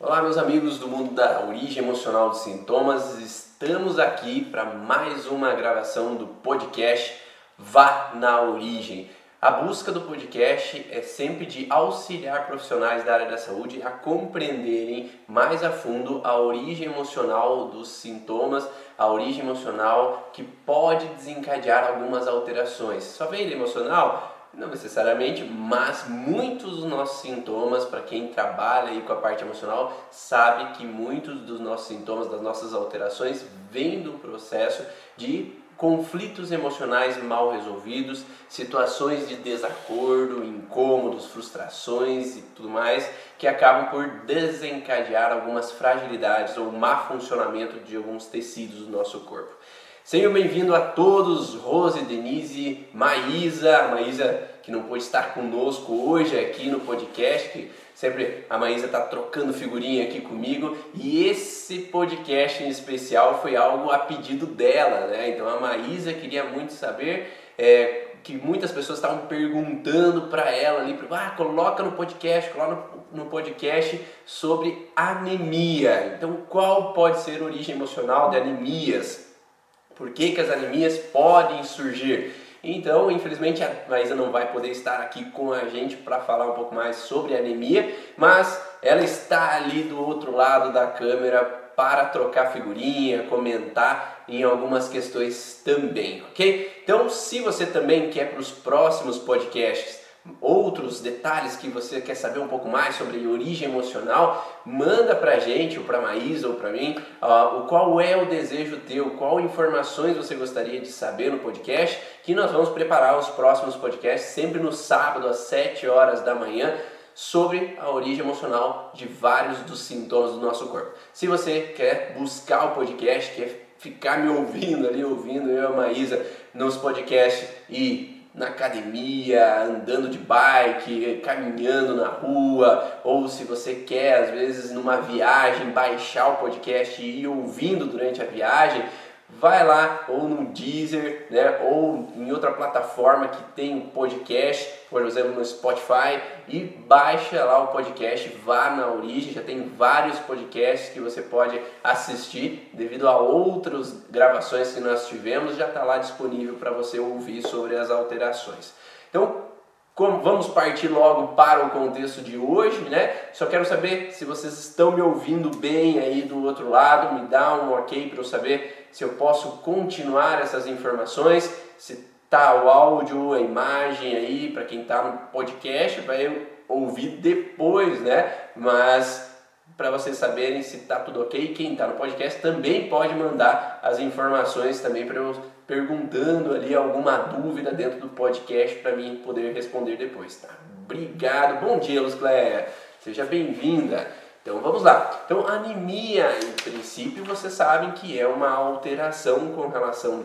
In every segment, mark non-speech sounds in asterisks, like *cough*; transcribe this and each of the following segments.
Olá, meus amigos do mundo da origem emocional dos sintomas. Estamos aqui para mais uma gravação do podcast Vá na Origem. A busca do podcast é sempre de auxiliar profissionais da área da saúde a compreenderem mais a fundo a origem emocional dos sintomas, a origem emocional que pode desencadear algumas alterações. Só vem emocional? Não necessariamente, mas muitos dos nossos sintomas, para quem trabalha aí com a parte emocional, sabe que muitos dos nossos sintomas, das nossas alterações, vêm do processo de conflitos emocionais mal resolvidos, situações de desacordo, incômodos, frustrações e tudo mais, que acabam por desencadear algumas fragilidades ou má funcionamento de alguns tecidos do nosso corpo. Sejam bem-vindos a todos, Rose, Denise, Maísa, Maísa que não pôde estar conosco hoje aqui no podcast, que sempre a Maísa está trocando figurinha aqui comigo, e esse podcast em especial foi algo a pedido dela, né? Então a Maísa queria muito saber é, que muitas pessoas estavam perguntando para ela ali, ah, coloca no podcast, coloca no, no podcast sobre anemia. Então, qual pode ser a origem emocional de anemias? Por que, que as anemias podem surgir? Então, infelizmente, a Maísa não vai poder estar aqui com a gente para falar um pouco mais sobre anemia, mas ela está ali do outro lado da câmera para trocar figurinha, comentar em algumas questões também, ok? Então, se você também quer para os próximos podcasts outros detalhes que você quer saber um pouco mais sobre origem emocional, manda pra gente, ou pra Maísa, ou pra mim, uh, o qual é o desejo teu, qual informações você gostaria de saber no podcast, que nós vamos preparar os próximos podcasts sempre no sábado às 7 horas da manhã sobre a origem emocional de vários dos sintomas do nosso corpo. Se você quer buscar o podcast, quer ficar me ouvindo ali, ouvindo eu e a Maísa nos podcasts e na academia, andando de bike, caminhando na rua, ou se você quer, às vezes, numa viagem, baixar o podcast e ir ouvindo durante a viagem, vai lá ou no Deezer, né, ou em outra plataforma que tem um podcast, por exemplo no Spotify, e baixa lá o podcast, vá na origem, já tem vários podcasts que você pode assistir devido a outras gravações que nós tivemos, já está lá disponível para você ouvir sobre as alterações. Então, como, vamos partir logo para o contexto de hoje, né? Só quero saber se vocês estão me ouvindo bem aí do outro lado, me dá um ok para eu saber se eu posso continuar essas informações, se tá o áudio, a imagem aí para quem está no podcast, vai ouvir depois, né? Mas para vocês saberem se está tudo ok. Quem está no podcast também pode mandar as informações também para eu perguntando ali alguma dúvida dentro do podcast para mim poder responder depois, tá? Obrigado. Bom dia, Luz Cléia. Seja bem-vinda. Então vamos lá. Então anemia, em princípio, vocês sabem que é uma alteração com relação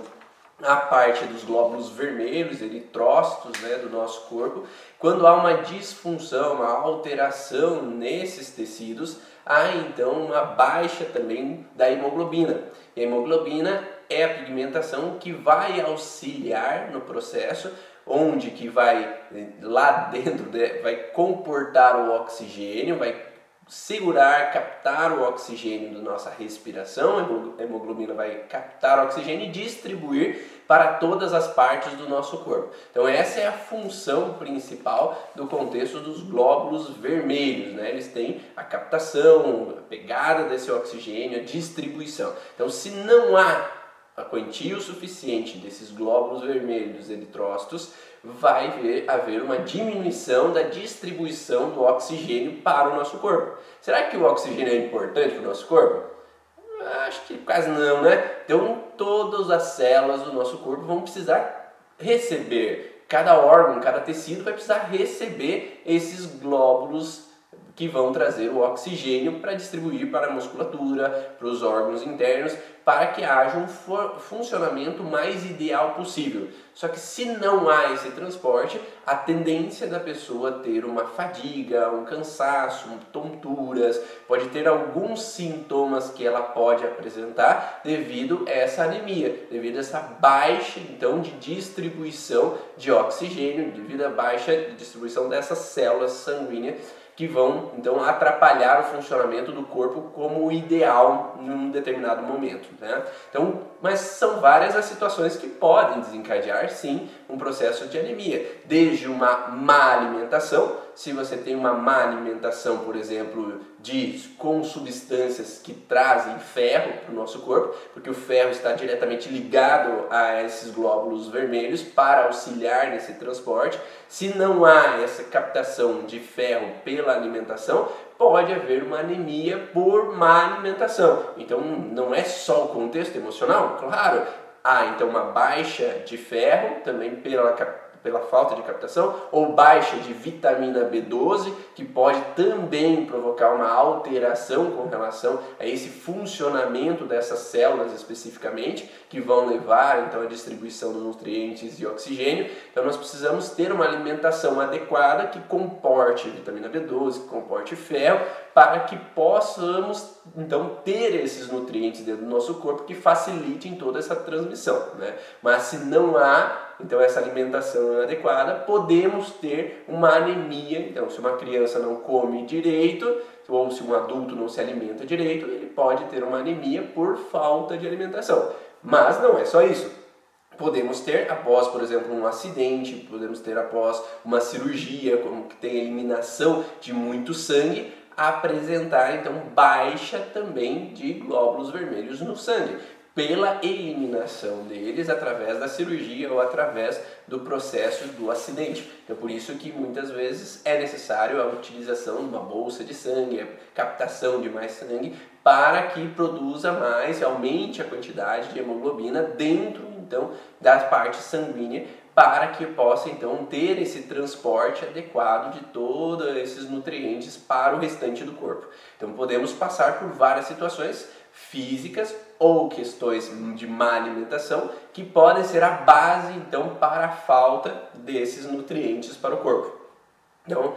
à parte dos glóbulos vermelhos, eritrócitos, né, do nosso corpo. Quando há uma disfunção, uma alteração nesses tecidos, há então uma baixa também da hemoglobina. E a hemoglobina é a pigmentação que vai auxiliar no processo, onde que vai lá dentro vai comportar o oxigênio, vai segurar, captar o oxigênio da nossa respiração, a hemoglobina vai captar o oxigênio e distribuir para todas as partes do nosso corpo. Então essa é a função principal do contexto dos glóbulos vermelhos, né? Eles têm a captação, a pegada desse oxigênio, a distribuição. Então se não há a quantia o suficiente desses glóbulos vermelhos eritrócitos, vai haver uma diminuição da distribuição do oxigênio para o nosso corpo. Será que o oxigênio é importante para o nosso corpo? Acho que quase não, né? Então, todas as células do nosso corpo vão precisar receber, cada órgão, cada tecido vai precisar receber esses glóbulos que vão trazer o oxigênio para distribuir para a musculatura, para os órgãos internos, para que haja um funcionamento mais ideal possível. Só que se não há esse transporte, a tendência da pessoa ter uma fadiga, um cansaço, tonturas, pode ter alguns sintomas que ela pode apresentar devido a essa anemia, devido a essa baixa então de distribuição de oxigênio, devido à baixa distribuição dessas células sanguíneas que vão então atrapalhar o funcionamento do corpo como ideal num determinado momento. Né? Então, mas são várias as situações que podem desencadear sim um processo de anemia, desde uma má alimentação, se você tem uma má alimentação, por exemplo, de com substâncias que trazem ferro para o nosso corpo, porque o ferro está diretamente ligado a esses glóbulos vermelhos para auxiliar nesse transporte. Se não há essa captação de ferro pela alimentação, pode haver uma anemia por má alimentação. Então não é só o contexto emocional, claro, há então uma baixa de ferro também pela pela falta de captação, ou baixa de vitamina B12, que pode também provocar uma alteração com relação a esse funcionamento dessas células especificamente, que vão levar então à distribuição dos nutrientes e oxigênio. Então nós precisamos ter uma alimentação adequada que comporte vitamina B12, que comporte ferro, para que possamos então ter esses nutrientes dentro do nosso corpo que facilitem toda essa transmissão, né? Mas se não há então essa alimentação inadequada, podemos ter uma anemia. Então, se uma criança não come direito, ou se um adulto não se alimenta direito, ele pode ter uma anemia por falta de alimentação. Mas não é só isso. Podemos ter após, por exemplo, um acidente, podemos ter após uma cirurgia, como que tem eliminação de muito sangue, apresentar então baixa também de glóbulos vermelhos no sangue pela eliminação deles através da cirurgia ou através do processo do acidente. Então, por isso que muitas vezes é necessário a utilização de uma bolsa de sangue, a captação de mais sangue, para que produza mais, aumente a quantidade de hemoglobina dentro então da parte sanguínea para que possa então ter esse transporte adequado de todos esses nutrientes para o restante do corpo. Então podemos passar por várias situações físicas ou questões de má alimentação que podem ser a base então para a falta desses nutrientes para o corpo. Então,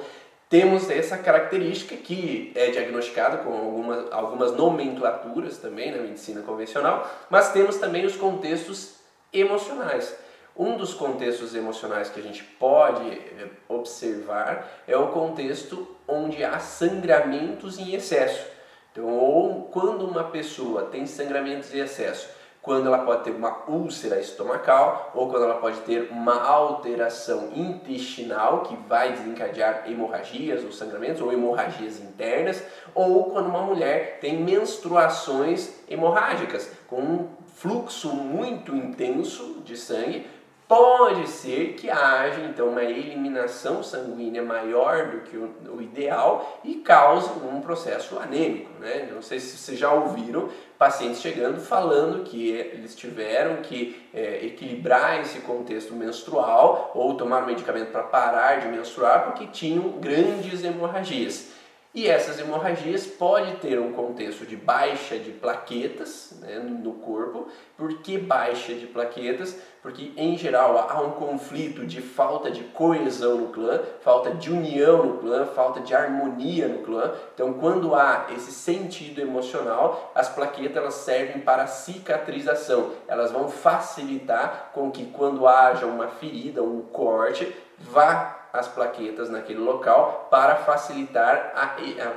temos essa característica que é diagnosticada com algumas, algumas nomenclaturas também na medicina convencional, mas temos também os contextos emocionais. Um dos contextos emocionais que a gente pode eh, observar é o contexto onde há sangramentos em excesso. Então, ou quando uma pessoa tem sangramentos em excesso, quando ela pode ter uma úlcera estomacal ou quando ela pode ter uma alteração intestinal que vai desencadear hemorragias ou sangramentos ou hemorragias internas, ou quando uma mulher tem menstruações hemorrágicas com um fluxo muito intenso de sangue Pode ser que haja então uma eliminação sanguínea maior do que o, ideal e cause um processo anêmico. Né? Não sei se vocês já ouviram pacientes chegando falando que eles tiveram que é, equilibrar esse contexto menstrual ou tomar um medicamento para parar de menstruar porque tinham grandes hemorragias. E essas hemorragias podem ter um contexto de baixa de plaquetas né, no corpo. Por que baixa de plaquetas? Porque em geral há um conflito de falta de coesão no clã, falta de união no clã, falta de harmonia no clã. Então, quando há esse sentido emocional, as plaquetas elas servem para cicatrização. Elas vão facilitar com que quando haja uma ferida, um corte, vá as plaquetas naquele local para facilitar a, a,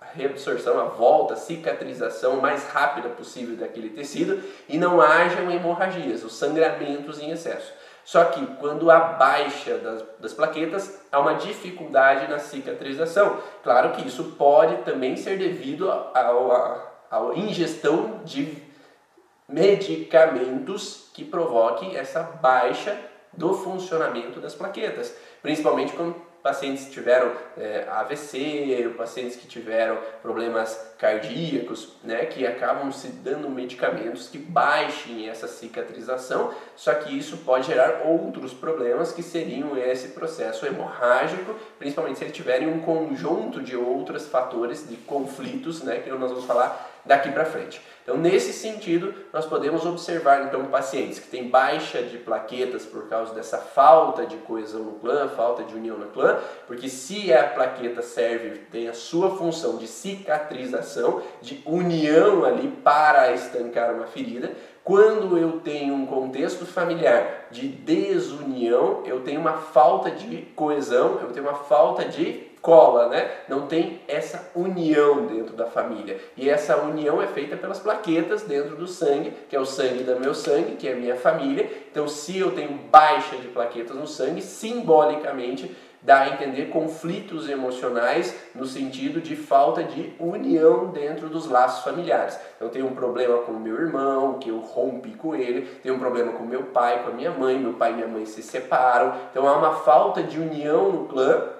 a reabsorção, a volta, a cicatrização mais rápida possível daquele tecido e não hajam hemorragias, os sangramentos em excesso. Só que quando há baixa das, das plaquetas, há uma dificuldade na cicatrização. Claro que isso pode também ser devido à ingestão de medicamentos que provoquem essa baixa do funcionamento das plaquetas principalmente quando pacientes tiveram é, AVC, pacientes que tiveram problemas cardíacos, né, que acabam se dando medicamentos que baixem essa cicatrização, só que isso pode gerar outros problemas que seriam esse processo hemorrágico, principalmente se eles tiverem um conjunto de outros fatores de conflitos, né, que nós vamos falar daqui para frente. Então, nesse sentido, nós podemos observar então pacientes que têm baixa de plaquetas por causa dessa falta de coesão no clã, falta de união no clã, porque se a plaqueta serve, tem a sua função de cicatrização, de união ali para estancar uma ferida, quando eu tenho um contexto familiar de desunião, eu tenho uma falta de coesão, eu tenho uma falta de cola, né? Não tem essa união dentro da família. E essa união é feita pelas plaquetas dentro do sangue, que é o sangue do meu sangue, que é a minha família. Então, se eu tenho baixa de plaquetas no sangue, simbolicamente dá a entender conflitos emocionais no sentido de falta de união dentro dos laços familiares. Então, tenho um problema com meu irmão, que eu rompi com ele, tenho um problema com meu pai, com a minha mãe, meu pai e minha mãe se separam. Então, há uma falta de união no clã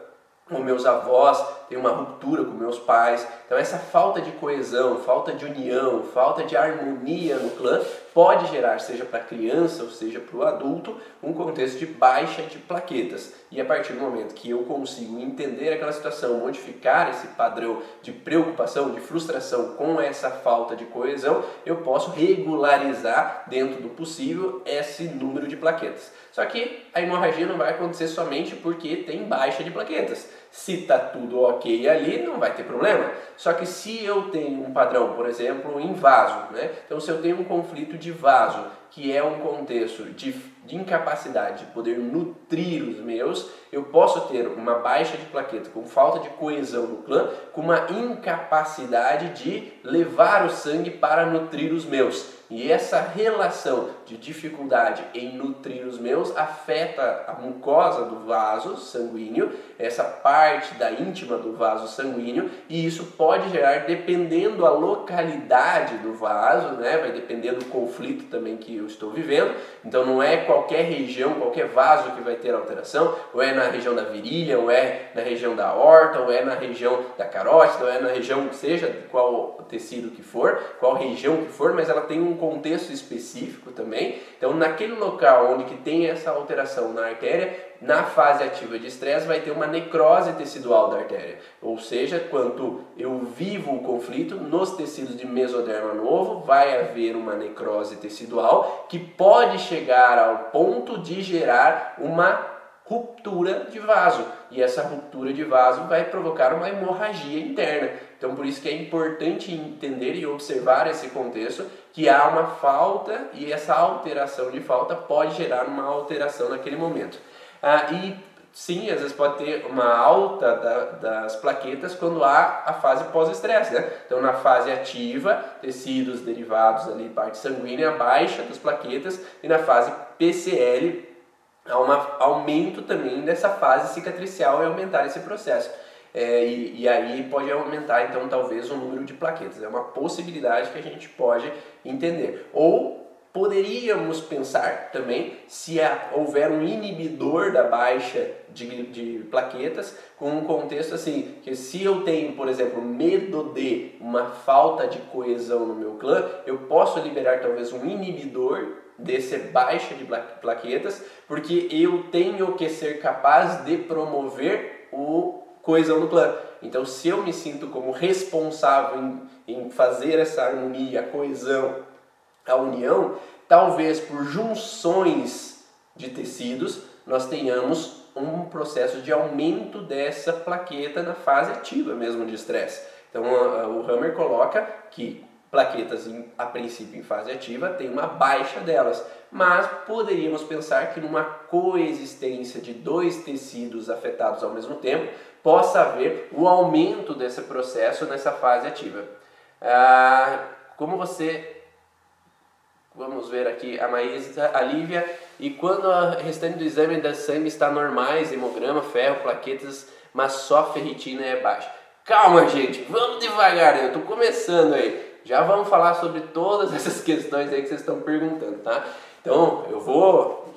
com meus avós, tenho uma ruptura com meus pais. Então essa falta de coesão, falta de união, falta de harmonia no clã pode gerar, seja para a criança ou seja para o adulto, um contexto de baixa de plaquetas. E a partir do momento que eu consigo entender aquela situação, modificar esse padrão de preocupação, de frustração com essa falta de coesão, eu posso regularizar dentro do possível esse número de plaquetas. Só que a hemorragia não vai acontecer somente porque tem baixa de plaquetas. Se está tudo ok ali, não vai ter problema. Só que se eu tenho um padrão, por exemplo, em vaso, né? então se eu tenho um conflito de vaso, que é um contexto de, de incapacidade de poder nutrir os meus, eu posso ter uma baixa de plaqueta, com falta de coesão no clã, com uma incapacidade de levar o sangue para nutrir os meus. E essa relação de dificuldade em nutrir os meus afeta a mucosa do vaso sanguíneo, essa parte da íntima do vaso sanguíneo, e isso pode gerar, dependendo a localidade do vaso, né, vai depender do conflito também que eu estou vivendo. Então não é qualquer região, qualquer vaso que vai ter alteração, ou é na região da virilha, ou é na região da horta, ou é na região da carótida, ou é na região, seja qual tecido que for, qual região que for, mas ela tem um contexto específico também. Então, naquele local onde que tem essa alteração na artéria, na fase ativa de estresse vai ter uma necrose tecidual da artéria. Ou seja, quando eu vivo o conflito nos tecidos de mesoderma novo, vai haver uma necrose tecidual que pode chegar ao ponto de gerar uma ruptura de vaso. E essa ruptura de vaso vai provocar uma hemorragia interna. Então, por isso que é importante entender e observar esse contexto que há uma falta e essa alteração de falta pode gerar uma alteração naquele momento. Ah, e sim, às vezes pode ter uma alta da, das plaquetas quando há a fase pós-estresse, né? Então, na fase ativa, tecidos derivados ali, parte sanguínea, baixa das plaquetas, e na fase PCL, há um aumento também dessa fase cicatricial e aumentar esse processo. É, e, e, aí pode aumentar então talvez o número de plaquetas. É uma possibilidade que a gente pode entender. Ou Poderíamos pensar também se houver um inibidor da baixa de, de, plaquetas, com um contexto assim, que se eu tenho, por exemplo, medo de uma falta de coesão no meu clã, eu posso liberar talvez um inibidor desse baixa de plaquetas, porque eu tenho que ser capaz de promover o coesão no clã. Então, se eu me sinto como responsável em, em fazer essa harmonia, a coesão a união, talvez por junções de tecidos, nós tenhamos um processo de aumento dessa plaqueta na fase ativa mesmo de estresse. Então o Hammer coloca que plaquetas a princípio em fase ativa tem uma baixa delas, mas poderíamos pensar que numa coexistência de dois tecidos afetados ao mesmo tempo possa haver o aumento desse processo nessa fase ativa. Ah, como você Vamos ver aqui a Maísa, a Lívia. E quando o restante do exame da sangue está normais, hemograma, ferro, plaquetas, mas só ferritina é baixa. Calma, gente, vamos devagar, eu estou começando aí. Já vamos falar sobre todas essas *laughs* questões aí que vocês estão perguntando, tá? Então, eu vou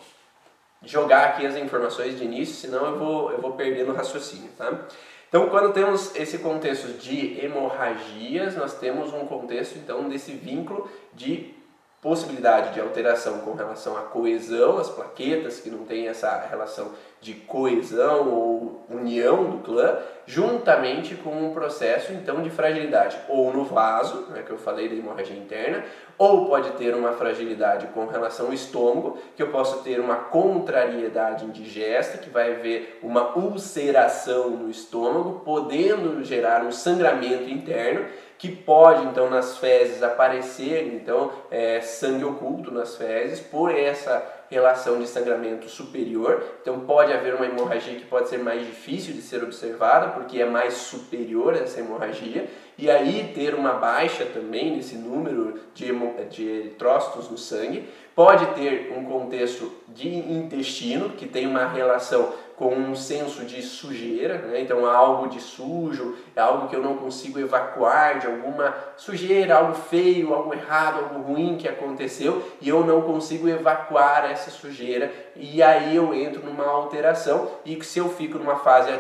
jogar aqui as informações de início, senão eu vou, eu vou perder no raciocínio, tá? Então, quando temos esse contexto de hemorragias, nós temos um contexto, então, desse vínculo de possibilidade de alteração com relação à coesão, as plaquetas que não têm essa relação de coesão ou união do clã, juntamente com um processo então de fragilidade ou no vaso, né, que eu falei da hemorragia interna, ou pode ter uma fragilidade com relação ao estômago, que eu posso ter uma contrariedade indigesta, que vai haver uma ulceração no estômago, podendo gerar um sangramento interno que pode então nas fezes aparecer então é, sangue oculto nas fezes por essa relação de sangramento superior, então pode haver uma hemorragia que pode ser mais difícil de ser observada, porque é mais superior essa hemorragia, e aí ter uma baixa também nesse número de, de eritrócitos no sangue. Pode ter um contexto de intestino, que tem uma relação com um senso de sujeira, né? então algo de sujo, é algo que eu não consigo evacuar de alguma sujeira, algo feio, algo errado, algo ruim que aconteceu e eu não consigo evacuar essa sujeira e aí eu entro numa alteração e se eu fico numa fase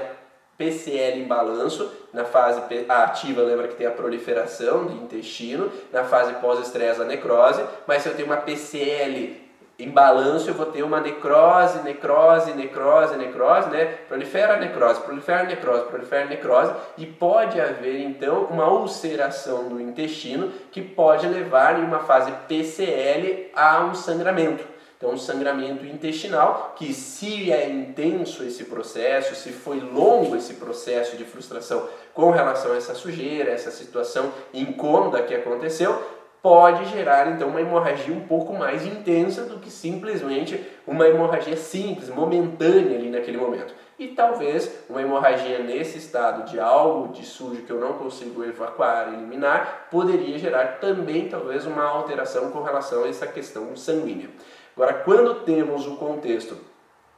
PCL em balanço, na fase ativa, lembra que tem a proliferação do intestino, na fase pós-estresse a necrose, mas se eu tenho uma PCL em balanço, eu vou ter uma necrose, necrose, necrose, necrose, né? Prolifera necrose, prolifera necrose, prolifera necrose, e pode haver então uma ulceração do intestino que pode levar em uma fase PCL a um sangramento. Então, um sangramento intestinal que, se é intenso esse processo, se foi longo esse processo de frustração com relação a essa sujeira, essa situação incômoda que aconteceu, pode gerar então uma hemorragia um pouco mais intensa do que simplesmente uma hemorragia simples, momentânea ali naquele momento. E talvez uma hemorragia nesse estado de algo de sujo que eu não consigo evacuar, eliminar, poderia gerar também talvez uma alteração com relação a essa questão sanguínea. Agora, quando temos o contexto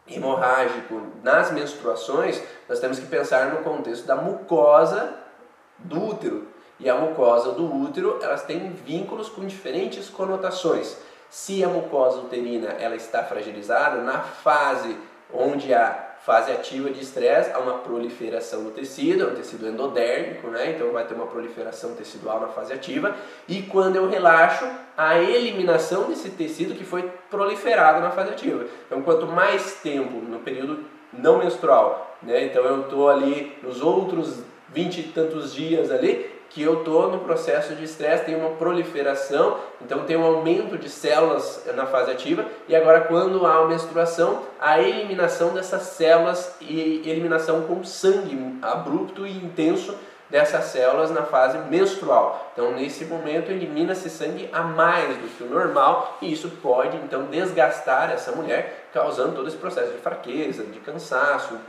hemorrágico nas menstruações, nós temos que pensar no contexto da mucosa do útero. E a mucosa do útero, elas têm vínculos com diferentes conotações. Se a mucosa uterina ela está fragilizada, na fase onde há fase ativa de estresse, há uma proliferação do tecido, é um tecido endodérmico, né? então vai ter uma proliferação tecidual na fase ativa, e quando eu relaxo, a eliminação desse tecido que foi proliferado na fase ativa. Então, quanto mais tempo no período não menstrual, né? então eu estou ali nos outros 20 e tantos dias ali, que eu estou no processo de estresse, tem uma proliferação, então tem um aumento de células na fase ativa, e agora quando há a menstruação, a eliminação dessas células e eliminação com sangue abrupto e intenso dessas células na fase menstrual. Então, nesse momento, elimina-se sangue a mais do que o normal e isso pode então desgastar essa mulher, causando todo esse processo de fraqueza, de cansaço,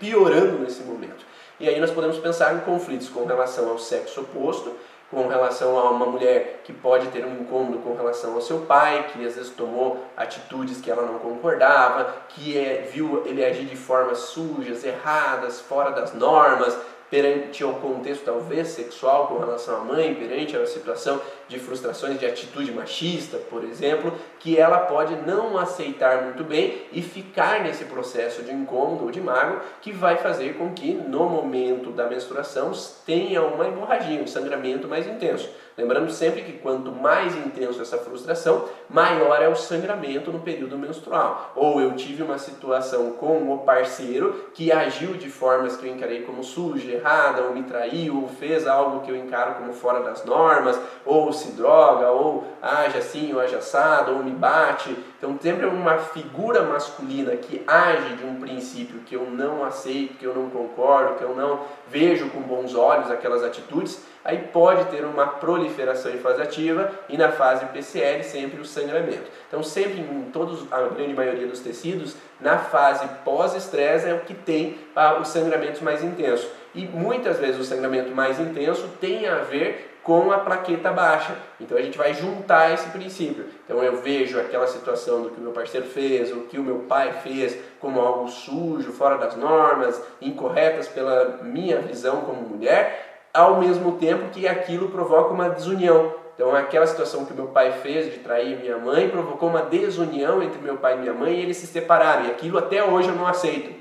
piorando nesse momento. E aí nós podemos pensar em conflitos com relação ao sexo oposto, com relação a uma mulher que pode ter um incômodo com relação ao seu pai, que às vezes tomou atitudes que ela não concordava, que é, viu ele agir de formas sujas, erradas, fora das normas, perante ao contexto talvez sexual com relação à mãe, perante a situação de frustrações de atitude machista, por exemplo, que ela pode não aceitar muito bem e ficar nesse processo de incômodo ou de mago que vai fazer com que no momento da menstruação tenha uma hemorragia, um sangramento mais intenso. Lembrando sempre que quanto mais intenso essa frustração, maior é o sangramento no período menstrual. Ou eu tive uma situação com o parceiro que agiu de formas que eu encarei como suja, errada, ou me traiu, ou fez algo que eu encaro como fora das normas, ou se droga, ou age assim, ou age assado, ou me bate. Então sempre uma figura masculina que age de um princípio que eu não aceito, que eu não concordo, que eu não vejo com bons olhos aquelas atitudes, aí pode ter uma proliferação em fase ativa e na fase PCL sempre o sangramento. Então sempre em todos, a grande maioria dos tecidos, na fase pós-estresse é o que tem ah, os sangramentos mais intensos. E muitas vezes o sangramento mais intenso tem a ver com a plaqueta baixa. Então a gente vai juntar esse princípio. Então eu vejo aquela situação do que o meu parceiro fez, o que o meu pai fez, como algo sujo, fora das normas, incorretas pela minha visão como mulher, ao mesmo tempo que aquilo provoca uma desunião. Então, aquela situação que meu pai fez de trair minha mãe provocou uma desunião entre meu pai e minha mãe e eles se separaram. E aquilo até hoje eu não aceito.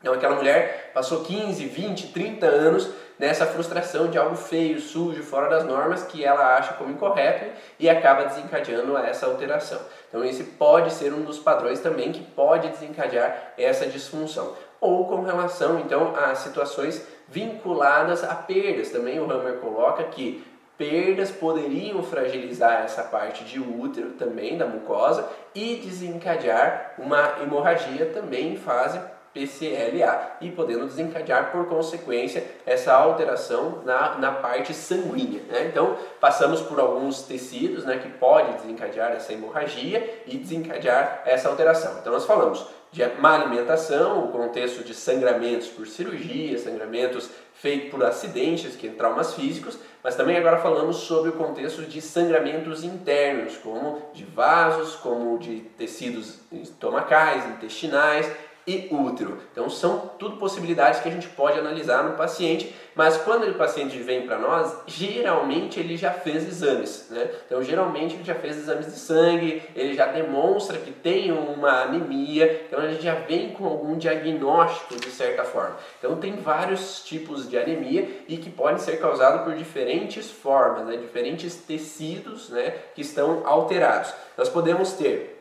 Então, aquela mulher passou 15, 20, 30 anos nessa frustração de algo feio, sujo, fora das normas que ela acha como incorreto e acaba desencadeando essa alteração. Então, esse pode ser um dos padrões também que pode desencadear essa disfunção. Ou com relação, então, a situações vinculadas a perdas. Também o Hammer coloca que perdas poderiam fragilizar essa parte de útero também da mucosa e desencadear uma hemorragia também em fase PCLA e podendo desencadear por consequência essa alteração na, na parte sanguínea. Né? Então passamos por alguns tecidos né, que pode desencadear essa hemorragia e desencadear essa alteração. Então nós falamos de má alimentação, o contexto de sangramentos por cirurgia, sangramentos feitos por acidentes, que é traumas físicos, mas também agora falamos sobre o contexto de sangramentos internos, como de vasos, como de tecidos estomacais, intestinais, e útero. Então são tudo possibilidades que a gente pode analisar no paciente, mas quando o paciente vem para nós, geralmente ele já fez exames, né? Então geralmente ele já fez exames de sangue, ele já demonstra que tem uma anemia, então gente já vem com algum diagnóstico de certa forma. Então tem vários tipos de anemia e que podem ser causados por diferentes formas, né? Diferentes tecidos, né? Que estão alterados. Nós podemos ter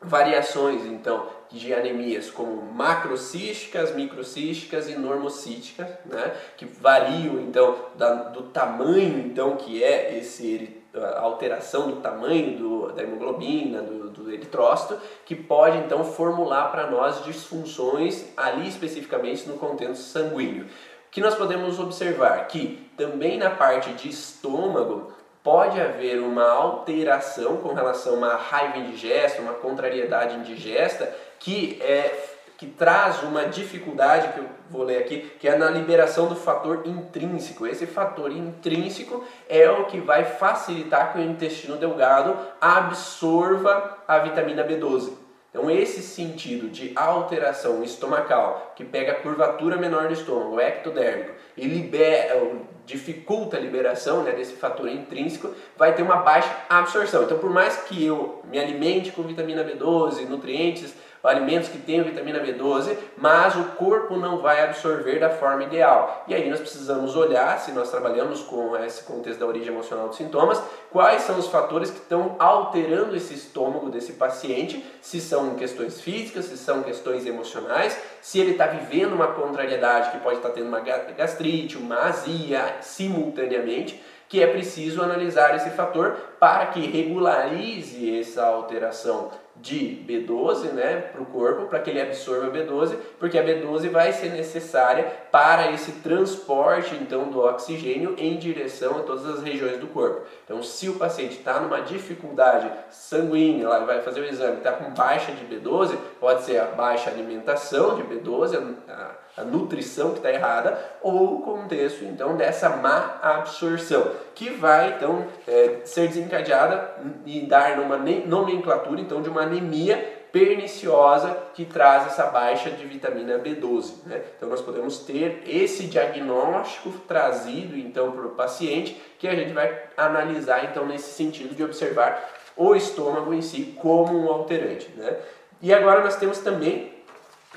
variações então de anemias como macrocísticas, microcísticas e normocísticas, né, que variam então da, do tamanho então que é esse a alteração do tamanho do, da hemoglobina, do, do eritrócito, que pode então formular para nós disfunções ali especificamente no contexto sanguíneo. O que nós podemos observar que também na parte de estômago pode haver uma alteração com relação a uma raiva indigesta, uma contrariedade indigesta, que, é, que traz uma dificuldade, que eu vou ler aqui, que é na liberação do fator intrínseco. Esse fator intrínseco é o que vai facilitar que o intestino delgado absorva a vitamina B12. Então, esse sentido de alteração estomacal, que pega a curvatura menor do estômago, o ectodérmico, e libera, dificulta a liberação né, desse fator intrínseco, vai ter uma baixa absorção. Então, por mais que eu me alimente com vitamina B12, nutrientes, alimentos que tenham vitamina B12, mas o corpo não vai absorver da forma ideal. E aí nós precisamos olhar, se nós trabalhamos com esse contexto da origem emocional dos sintomas, quais são os fatores que estão alterando esse estômago desse paciente, se são questões físicas, se são questões emocionais, se ele está vivendo uma contrariedade que pode estar tá tendo uma gastrite, uma azia simultaneamente que é preciso analisar esse fator para que regularize essa alteração de B12 né, para o corpo, para que ele absorva B12, porque a B12 vai ser necessária para esse transporte então do oxigênio em direção a todas as regiões do corpo. Então, se o paciente está numa dificuldade sanguínea, ela vai fazer o exame, está com baixa de B12, pode ser a baixa alimentação de B12, a, a nutrição que está errada, ou o contexto então dessa má absorção, que vai então é, ser desencadeada e dar numa nomenclatura então de uma anemia perniciosa que traz essa baixa de vitamina B12. Né? Então nós podemos ter esse diagnóstico trazido então para o paciente que a gente vai analisar então nesse sentido de observar o estômago em si como um alterante. Né? E agora nós temos também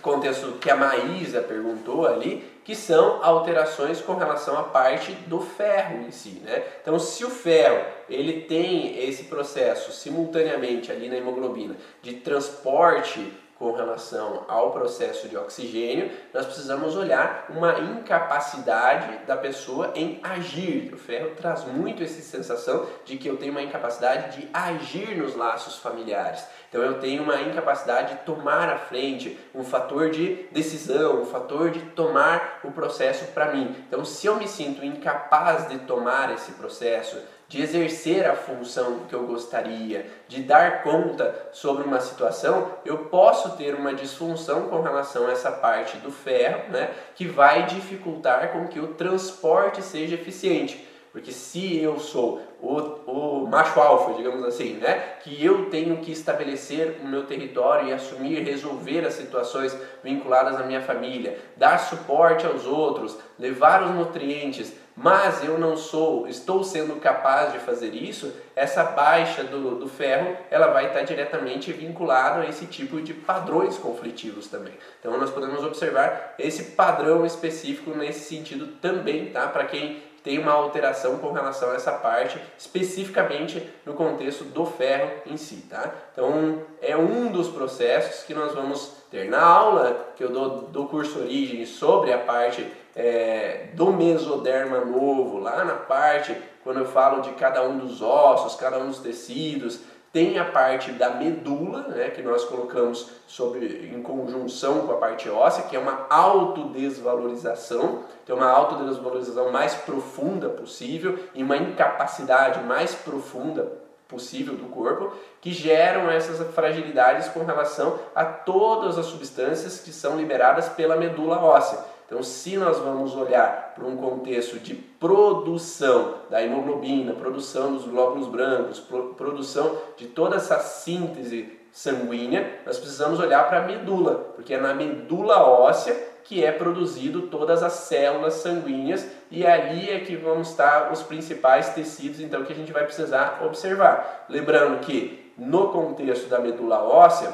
contexto que a Maísa perguntou ali, que são alterações com relação à parte do ferro em si, né? Então, se o ferro ele tem esse processo simultaneamente ali na hemoglobina de transporte com relação ao processo de oxigênio, nós precisamos olhar uma incapacidade da pessoa em agir. O ferro traz muito essa sensação de que eu tenho uma incapacidade de agir nos laços familiares. Então eu tenho uma incapacidade de tomar a frente, um fator de decisão, um fator de tomar o processo para mim. Então se eu me sinto incapaz de tomar esse processo, de exercer a função que eu gostaria, de dar conta sobre uma situação, eu posso ter uma disfunção com relação a essa parte do ferro, né, que vai dificultar com que o transporte seja eficiente. Porque se eu sou o, o macho alfa, digamos assim, né, que eu tenho que estabelecer o meu território e assumir, resolver as situações vinculadas à minha família, dar suporte aos outros, levar os nutrientes, mas eu não sou, estou sendo capaz de fazer isso, essa baixa do, do ferro, ela vai estar diretamente vinculada a esse tipo de padrões conflitivos também. Então nós podemos observar esse padrão específico nesse sentido também, tá? Para quem tem uma alteração com relação a essa parte, especificamente no contexto do ferro em si, tá? Então, é um dos processos que nós vamos ter na aula que eu dou do curso Origem sobre a parte é, do mesoderma novo, lá na parte quando eu falo de cada um dos ossos, cada um dos tecidos, tem a parte da medula, né, que nós colocamos sobre, em conjunção com a parte óssea, que é uma autodesvalorização, tem uma autodesvalorização mais profunda possível e uma incapacidade mais profunda possível do corpo, que geram essas fragilidades com relação a todas as substâncias que são liberadas pela medula óssea. Então, se nós vamos olhar para um contexto de produção da hemoglobina, produção dos glóbulos brancos, produção de toda essa síntese sanguínea, nós precisamos olhar para a medula, porque é na medula óssea que é produzido todas as células sanguíneas e ali é que vão estar os principais tecidos então que a gente vai precisar observar. Lembrando que no contexto da medula óssea,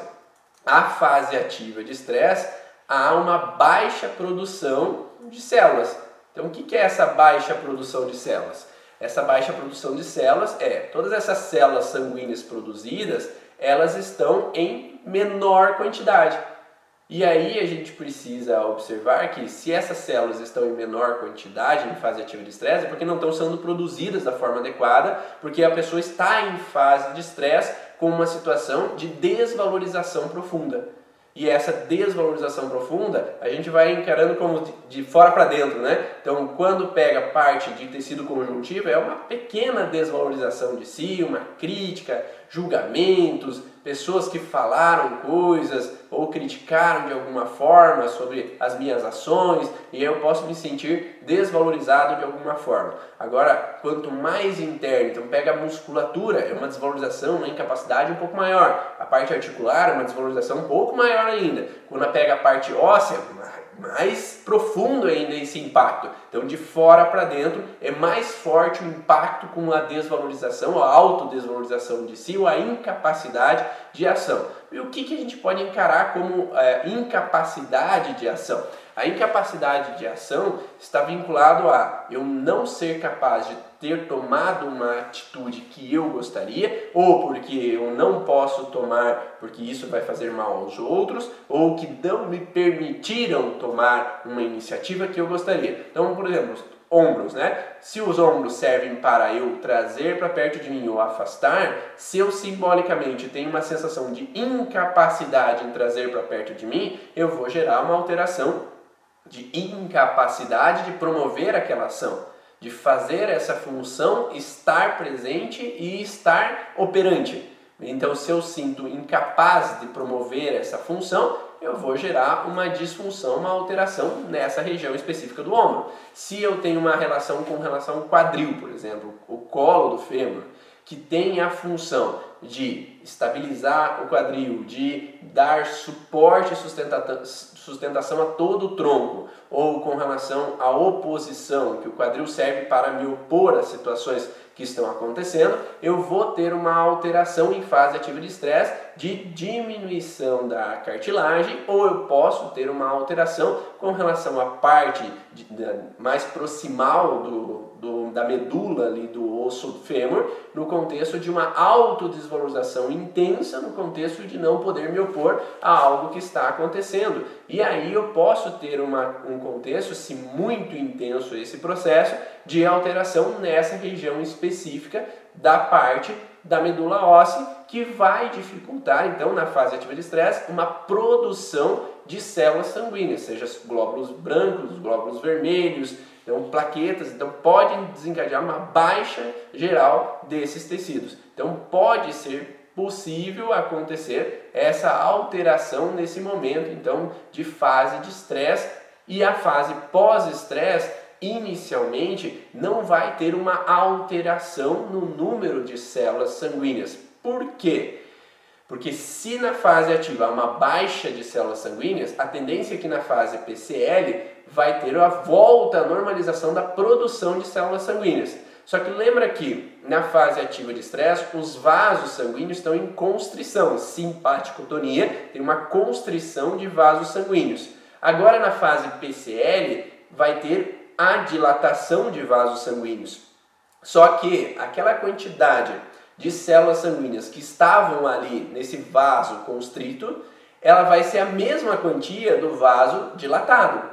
a fase ativa de estresse há uma baixa produção de células. Então, o que é essa baixa produção de células? Essa baixa produção de células é todas essas células sanguíneas produzidas, elas estão em menor quantidade. E aí a gente precisa observar que se essas células estão em menor quantidade em fase ativa de estresse, é porque não estão sendo produzidas da forma adequada, porque a pessoa está em fase de estresse com uma situação de desvalorização profunda. E essa desvalorização profunda a gente vai encarando como de, fora para dentro, né? Então, quando pega parte de tecido conjuntivo, é uma pequena desvalorização de si, uma crítica, julgamentos, pessoas que falaram coisas ou criticaram de alguma forma sobre as minhas ações e eu posso me sentir desvalorizado de alguma forma. Agora, quanto mais interno, então pega a musculatura, é uma desvalorização, uma incapacidade um pouco maior. A parte articular é uma desvalorização um pouco maior ainda. Quando pega a parte óssea, mais profundo ainda esse impacto. Então, de fora para dentro, é mais forte o impacto com a desvalorização, a autodesvalorização de si ou a incapacidade de ação. E o que, que a gente pode encarar como é, incapacidade de ação? A incapacidade de ação está vinculado a eu não ser capaz de ter tomado uma atitude que eu gostaria, ou porque eu não posso tomar porque isso vai fazer mal aos outros, ou que não me permitiram tomar uma iniciativa que eu gostaria. Então, por exemplo, ombros, né? Se os ombros servem para eu trazer para perto de mim ou afastar, se eu simbolicamente tenho uma sensação de incapacidade em trazer para perto de mim, eu vou gerar uma alteração de incapacidade de promover aquela ação, de fazer essa função estar presente e estar operante. Então, se eu sinto incapaz de promover essa função, eu vou gerar uma disfunção, uma alteração nessa região específica do ombro. Se eu tenho uma relação com relação ao quadril, por exemplo, o colo do fêmur, que tem a função de estabilizar o quadril, de dar suporte e sustentação a todo o tronco, ou com relação à oposição, que o quadril serve para me opor a situações que estão acontecendo, eu vou ter uma alteração em fase ativa de estresse de diminuição da cartilagem, ou eu posso ter uma alteração com relação à parte de, de, mais proximal do, do, da medula ali do osso fêmur, no contexto de uma autodesvalorização intensa, no contexto de não poder me opor a algo que está acontecendo. E aí eu posso ter uma, um contexto, se muito intenso esse processo, de alteração nessa região específica da parte da medula óssea, que vai dificultar, então, na fase ativa de estresse, uma produção de células sanguíneas, seja glóbulos brancos, glóbulos vermelhos, então plaquetas, então pode desencadear uma baixa geral desses tecidos. Então pode ser possível acontecer essa alteração nesse momento, então, de fase de estresse e a fase pós-estresse inicialmente não vai ter uma alteração no número de células sanguíneas. Por quê? Porque se na fase ativa há uma baixa de células sanguíneas, a tendência é que na fase PCL vai ter a volta à normalização da produção de células sanguíneas. Só que lembra que na fase ativa de estresse, os vasos sanguíneos estão em constrição, simpaticotonia, tem uma constrição de vasos sanguíneos. Agora na fase PCL vai ter a dilatação de vasos sanguíneos. Só que aquela quantidade de células sanguíneas que estavam ali nesse vaso constrito, ela vai ser a mesma quantia do vaso dilatado.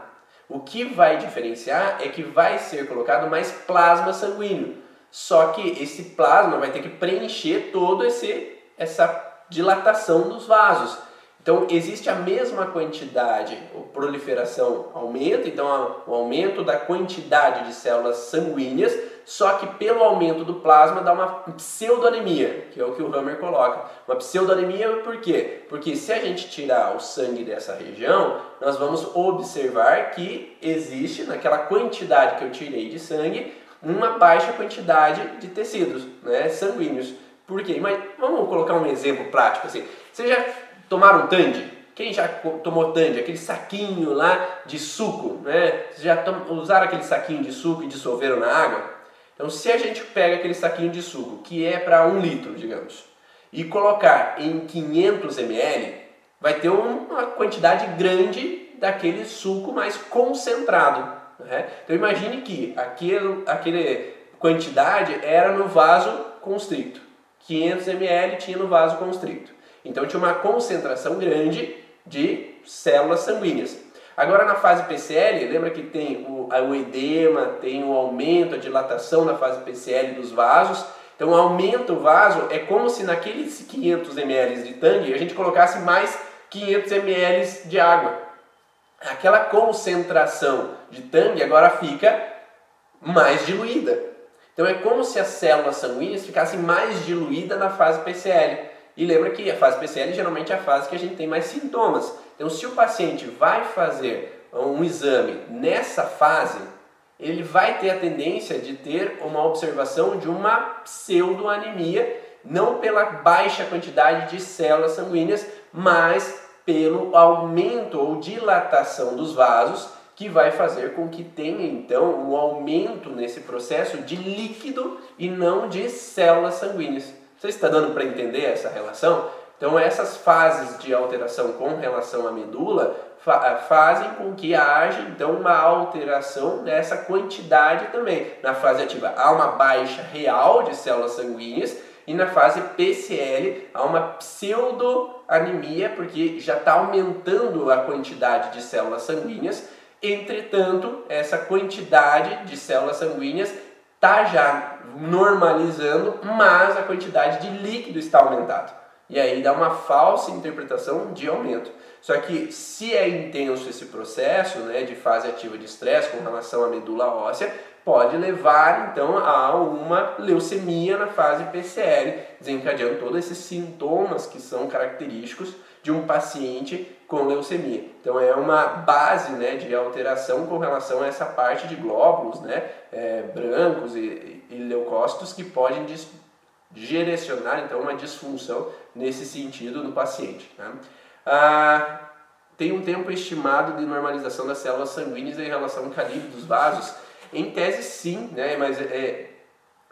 O que vai diferenciar é que vai ser colocado mais plasma sanguíneo. Só que esse plasma vai ter que preencher todo esse essa dilatação dos vasos. Então existe a mesma quantidade, a proliferação aumenta, então o aumento da quantidade de células sanguíneas, só que pelo aumento do plasma dá uma pseudoanemia, que é o que o Hammer coloca. Uma pseudoanemia por quê? Porque se a gente tirar o sangue dessa região, nós vamos observar que existe naquela quantidade que eu tirei de sangue uma baixa quantidade de tecidos né, sanguíneos. Por quê? Mas vamos colocar um exemplo prático assim. Você já tomaram Tandy? Quem já tomou Tandy? Aquele saquinho lá de suco, né? Vocês já usaram aquele saquinho de suco e dissolveram na água? Então, se a gente pega aquele saquinho de suco, que é para um litro, digamos, e colocar em 500 ml, vai ter uma quantidade grande daquele suco mais concentrado. Né? Então, imagine que aquele, aquele quantidade era no vaso constricto. 500 ml tinha no vaso constricto. Então tinha uma concentração grande de células sanguíneas. Agora na fase PCL, lembra que tem o, o edema, tem o aumento, a dilatação na fase PCL dos vasos. Então aumenta o vaso, é como se naqueles 500 ml de tangue a gente colocasse mais 500 ml de água. Aquela concentração de tangue agora fica mais diluída. Então é como se as células sanguíneas ficassem mais diluídas na fase PCL. E lembra que a fase PCL geralmente é a fase que a gente tem mais sintomas. Então, se o paciente vai fazer um exame nessa fase, ele vai ter a tendência de ter uma observação de uma pseudoanemia, não pela baixa quantidade de células sanguíneas, mas pelo aumento ou dilatação dos vasos, que vai fazer com que tenha então um aumento nesse processo de líquido e não de células sanguíneas. Você está dando para entender essa relação? Então, essas fases de alteração com relação à medula fa fazem com que haja então uma alteração nessa quantidade também. Na fase ativa há uma baixa real de células sanguíneas e na fase PCL há uma pseudoanemia porque já está aumentando a quantidade de células sanguíneas. Entretanto, essa quantidade de células sanguíneas está já normalizando, mas a quantidade de líquido está aumentada. E aí dá uma falsa interpretação de aumento. Só que se é intenso esse processo né, de fase ativa de estresse com relação à medula óssea, pode levar então a uma leucemia na fase PCL, desencadeando todos esses sintomas que são característicos de um paciente com leucemia. Então é uma base né, de alteração com relação a essa parte de glóbulos né, é, brancos e, e leucócitos que podem direcionar então uma disfunção nesse sentido no paciente. Né? Ah, tem um tempo estimado de normalização das células sanguíneas em relação ao calibre dos vasos? Em tese sim, né? mas é,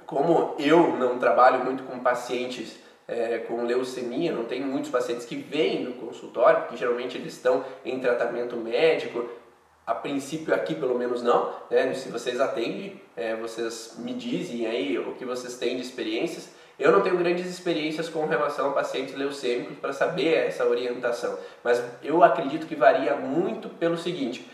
como eu não trabalho muito com pacientes é, com leucemia, não tem muitos pacientes que vêm no consultório, porque geralmente eles estão em tratamento médico, a princípio aqui pelo menos não, né? se vocês atendem, é, vocês me dizem aí o que vocês têm de experiências. Eu não tenho grandes experiências com relação a pacientes leucêmicos para saber essa orientação, mas eu acredito que varia muito pelo seguinte,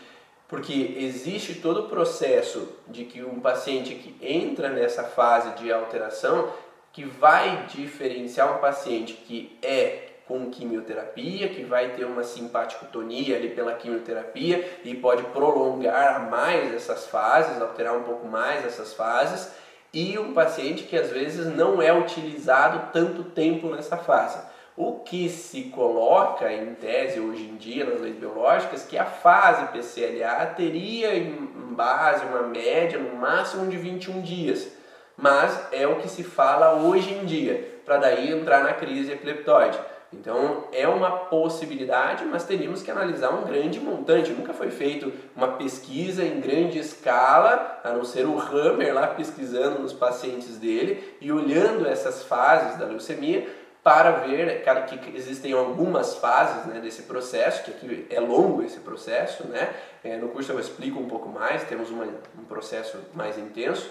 porque existe todo o processo de que um paciente que entra nessa fase de alteração, que vai diferenciar um paciente que é com quimioterapia, que vai ter uma simpaticotonia ali pela quimioterapia e pode prolongar mais essas fases, alterar um pouco mais essas fases, e um paciente que às vezes não é utilizado tanto tempo nessa fase. O que se coloca em tese hoje em dia nas leis biológicas que a fase PCLA teria em base uma média no máximo de 21 dias mas é o que se fala hoje em dia, para daí entrar na crise epileptóide. Então é uma possibilidade, mas teríamos que analisar um grande montante. Nunca foi feito uma pesquisa em grande escala, a não ser o Hammer lá pesquisando nos pacientes dele e olhando essas fases da leucemia para ver cara, que existem algumas fases né, desse processo, que aqui é longo esse processo, né? É, no curso eu explico um pouco mais, temos uma, um processo mais intenso,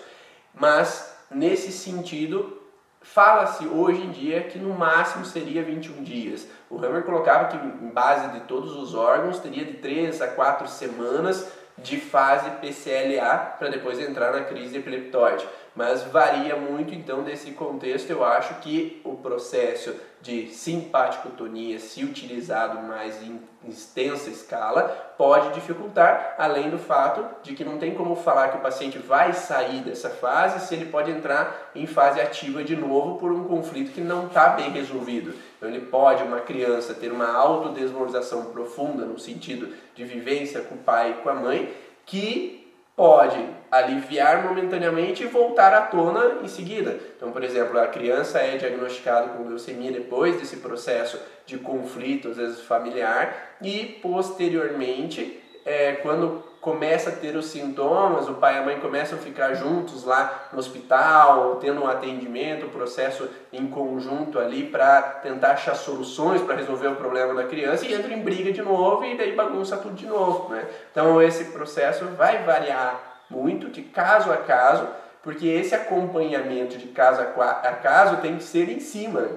mas nesse sentido, fala-se hoje em dia que no máximo seria 21 dias. O Hammer colocava que, em base de todos os órgãos, teria de 3 a 4 semanas de fase PCLA para depois entrar na crise epileptóide. Mas varia muito então desse contexto. Eu acho que o processo de simpaticotonia, se utilizado mais em extensa escala, pode dificultar, além do fato de que não tem como falar que o paciente vai sair dessa fase se ele pode entrar em fase ativa de novo por um conflito que não está bem resolvido. Então ele pode, uma criança, ter uma autodesvalorização profunda no sentido de vivência com o pai e com a mãe, que pode aliviar momentaneamente e voltar à tona em seguida. Então, por exemplo, a criança é diagnosticada com leucemia depois desse processo de conflito, às vezes familiar, e posteriormente, é, quando começa a ter os sintomas, o pai e a mãe começam a ficar juntos lá no hospital, tendo um atendimento, um processo em conjunto ali para tentar achar soluções para resolver o problema da criança e entra em briga de novo e daí bagunça tudo de novo, né? Então esse processo vai variar muito de caso a caso, porque esse acompanhamento de caso a caso tem que ser em cima.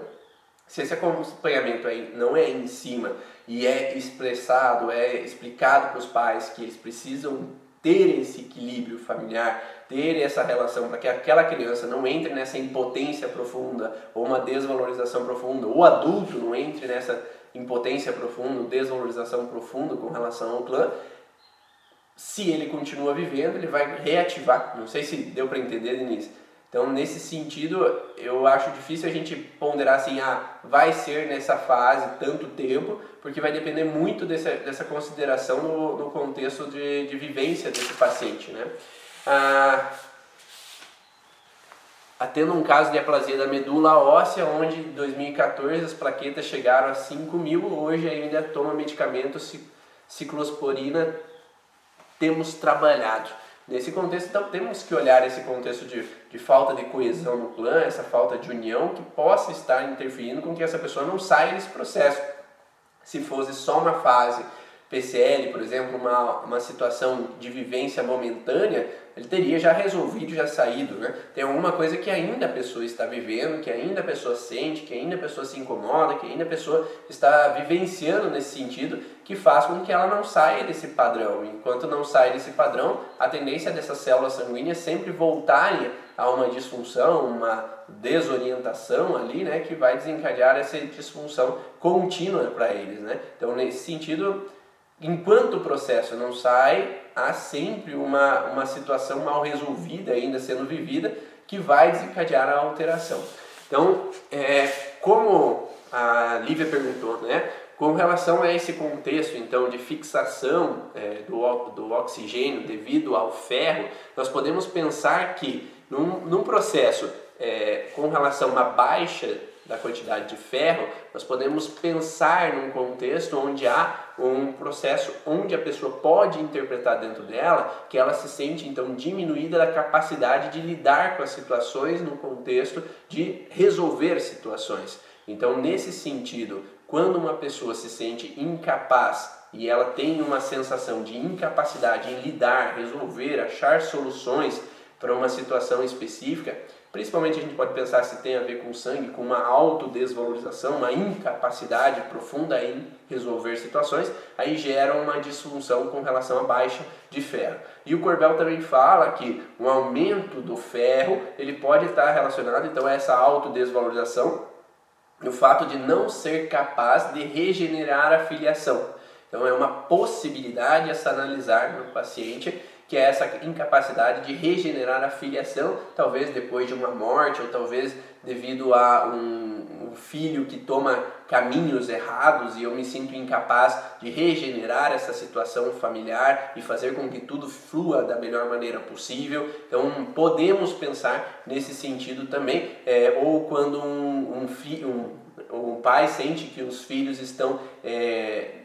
Se esse acompanhamento aí não é em cima e é expressado, é explicado para os pais que eles precisam ter esse equilíbrio familiar, ter essa relação para que aquela criança não entre nessa impotência profunda ou uma desvalorização profunda, ou adulto não entre nessa impotência profunda, desvalorização profunda com relação ao clã, se ele continua vivendo, ele vai reativar. Não sei se deu para entender, Denise então, nesse sentido, eu acho difícil a gente ponderar assim, ah, vai ser nessa fase tanto tempo, porque vai depender muito dessa, dessa consideração no, no contexto de, de vivência desse paciente, né? Ah, tendo um caso de aplasia da medula óssea, onde em 2014 as plaquetas chegaram a 5 mil, hoje ainda toma medicamento ciclosporina, temos trabalhado. Nesse contexto, então, temos que olhar esse contexto de, de falta de coesão no clã, essa falta de união que possa estar interferindo com que essa pessoa não saia desse processo. Se fosse só uma fase PCL, por exemplo, uma, uma situação de vivência momentânea, ele teria já resolvido, já saído, né? Tem alguma coisa que ainda a pessoa está vivendo, que ainda a pessoa sente, que ainda a pessoa se incomoda, que ainda a pessoa está vivenciando nesse sentido, que faz com que ela não saia desse padrão. Enquanto não sai desse padrão, a tendência dessas células sanguíneas sempre voltarem a uma disfunção, uma desorientação ali, né, que vai desencadear essa disfunção contínua para eles, né? Então, nesse sentido, enquanto o processo não sai, há sempre uma, uma situação mal resolvida ainda sendo vivida que vai desencadear a alteração. Então, é, como a Lívia perguntou, né, com relação a esse contexto então de fixação é, do, do oxigênio devido ao ferro, nós podemos pensar que num, num processo é, com relação a uma baixa da quantidade de ferro, nós podemos pensar num contexto onde há um processo onde a pessoa pode interpretar dentro dela que ela se sente então diminuída da capacidade de lidar com as situações no contexto de resolver situações. Então, nesse sentido, quando uma pessoa se sente incapaz e ela tem uma sensação de incapacidade em lidar, resolver, achar soluções para uma situação específica, Principalmente a gente pode pensar se tem a ver com sangue, com uma autodesvalorização, uma incapacidade profunda em resolver situações, aí gera uma disfunção com relação à baixa de ferro. E o Corbel também fala que um aumento do ferro, ele pode estar relacionado então a essa autodesvalorização, no fato de não ser capaz de regenerar a filiação. Então é uma possibilidade a se analisar no paciente que é essa incapacidade de regenerar a filiação, talvez depois de uma morte, ou talvez devido a um, um, filho que toma caminhos errados e eu me sinto incapaz de regenerar essa situação familiar e fazer com que tudo flua da melhor maneira possível. Então podemos pensar nesse sentido também, é, ou quando um, um, fi, um, um pai sente que os filhos estão é,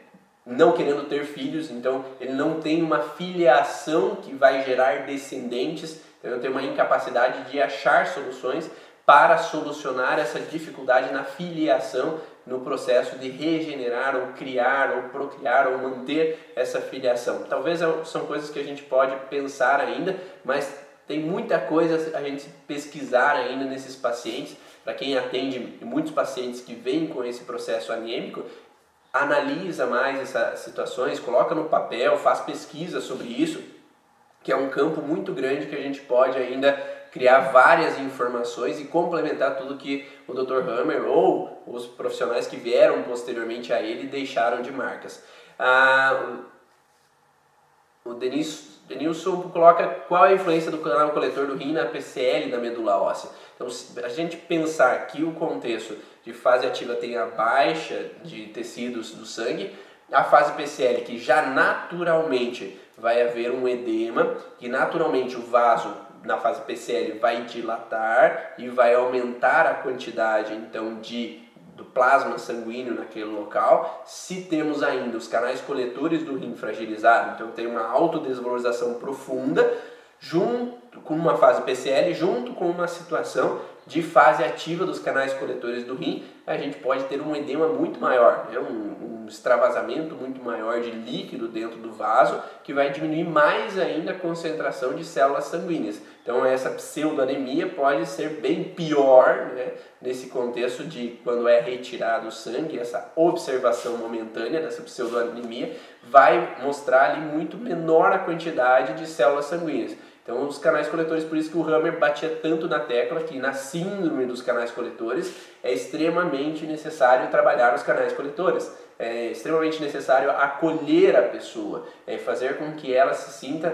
não querendo ter filhos, então ele não tem uma filiação que vai gerar descendentes, então tem uma incapacidade de achar soluções para solucionar essa dificuldade na filiação, no processo de regenerar ou criar ou procriar ou manter essa filiação. Talvez é são coisas que a gente pode pensar ainda, mas tem muita coisa a gente pesquisar ainda nesses pacientes. Para quem atende muitos pacientes que vêm com esse processo anêmico, analisa mais essas situações, coloca no papel, faz pesquisa sobre isso, que é um campo muito grande que a gente pode ainda criar várias informações e complementar tudo que o Dr. Hammer ou os profissionais que vieram posteriormente a ele deixaram de marcas. Ah, o Denis, Denilson coloca qual é a influência do canal coletor do rim na PCL da medula óssea. Então, a gente pensar que o contexto de fase ativa tem a baixa de tecidos do sangue, a fase PCL, que já naturalmente vai haver um edema, que naturalmente o vaso na fase PCL vai dilatar e vai aumentar a quantidade então de do plasma sanguíneo naquele local. Se temos ainda os canais coletores do rim fragilizado, então tem uma autodesvalorização profunda, junto com uma fase PCL, junto com uma situação de fase ativa dos canais coletores do rim, a gente pode ter um edema muito maior, né? um, um extravasamento muito maior de líquido dentro do vaso, que vai diminuir mais ainda a concentração de células sanguíneas. Então essa pseudoanemia pode ser bem pior né? nesse contexto de quando é retirado o sangue, essa observação momentânea dessa pseudoanemia vai mostrar ali muito menor a quantidade de células sanguíneas. Então, os canais coletores, por isso que o Hammer batia tanto na tecla que na síndrome dos canais coletores é extremamente necessário trabalhar os canais coletores. É extremamente necessário acolher a pessoa, é fazer com que ela se sinta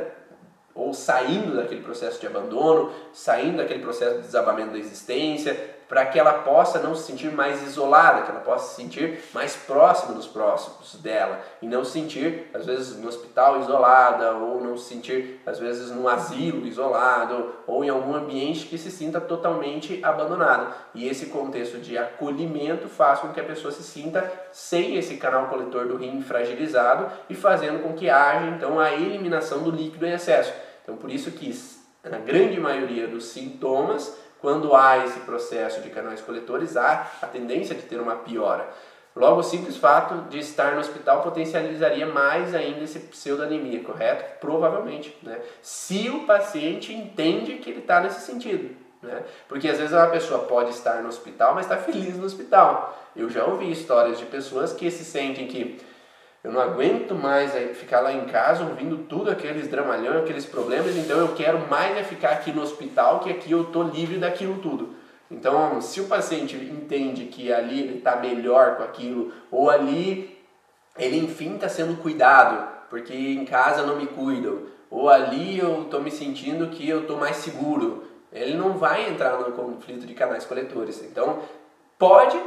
ou saindo daquele processo de abandono, saindo daquele processo de desabamento da existência, para que ela possa não se sentir mais isolada, que ela possa se sentir mais próxima dos próximos dela e não se sentir às vezes no hospital isolada ou não se sentir às vezes no asilo isolado ou em algum ambiente que se sinta totalmente abandonado. E esse contexto de acolhimento faz com que a pessoa se sinta sem esse canal coletor do rim fragilizado e fazendo com que haja então a eliminação do líquido em excesso. Então por isso que na grande maioria dos sintomas quando há esse processo de canais coletores, há a tendência de ter uma piora. Logo, o simples fato de estar no hospital potencializaria mais ainda esse pseudoanemia, correto? Provavelmente, né? Se o paciente entende que ele está nesse sentido, né? Porque às vezes uma pessoa pode estar no hospital, mas está feliz no hospital. Eu já ouvi histórias de pessoas que se sentem que eu não aguento mais ficar lá em casa ouvindo tudo aqueles dramalhão, aqueles problemas, então eu quero mais é ficar aqui no hospital, que aqui eu tô livre daquilo tudo. Então, se o paciente entende que ali ele está melhor com aquilo, ou ali ele enfim está sendo cuidado, porque em casa não me cuidam, ou ali eu estou me sentindo que eu estou mais seguro, ele não vai entrar no conflito de canais coletores. Então, pode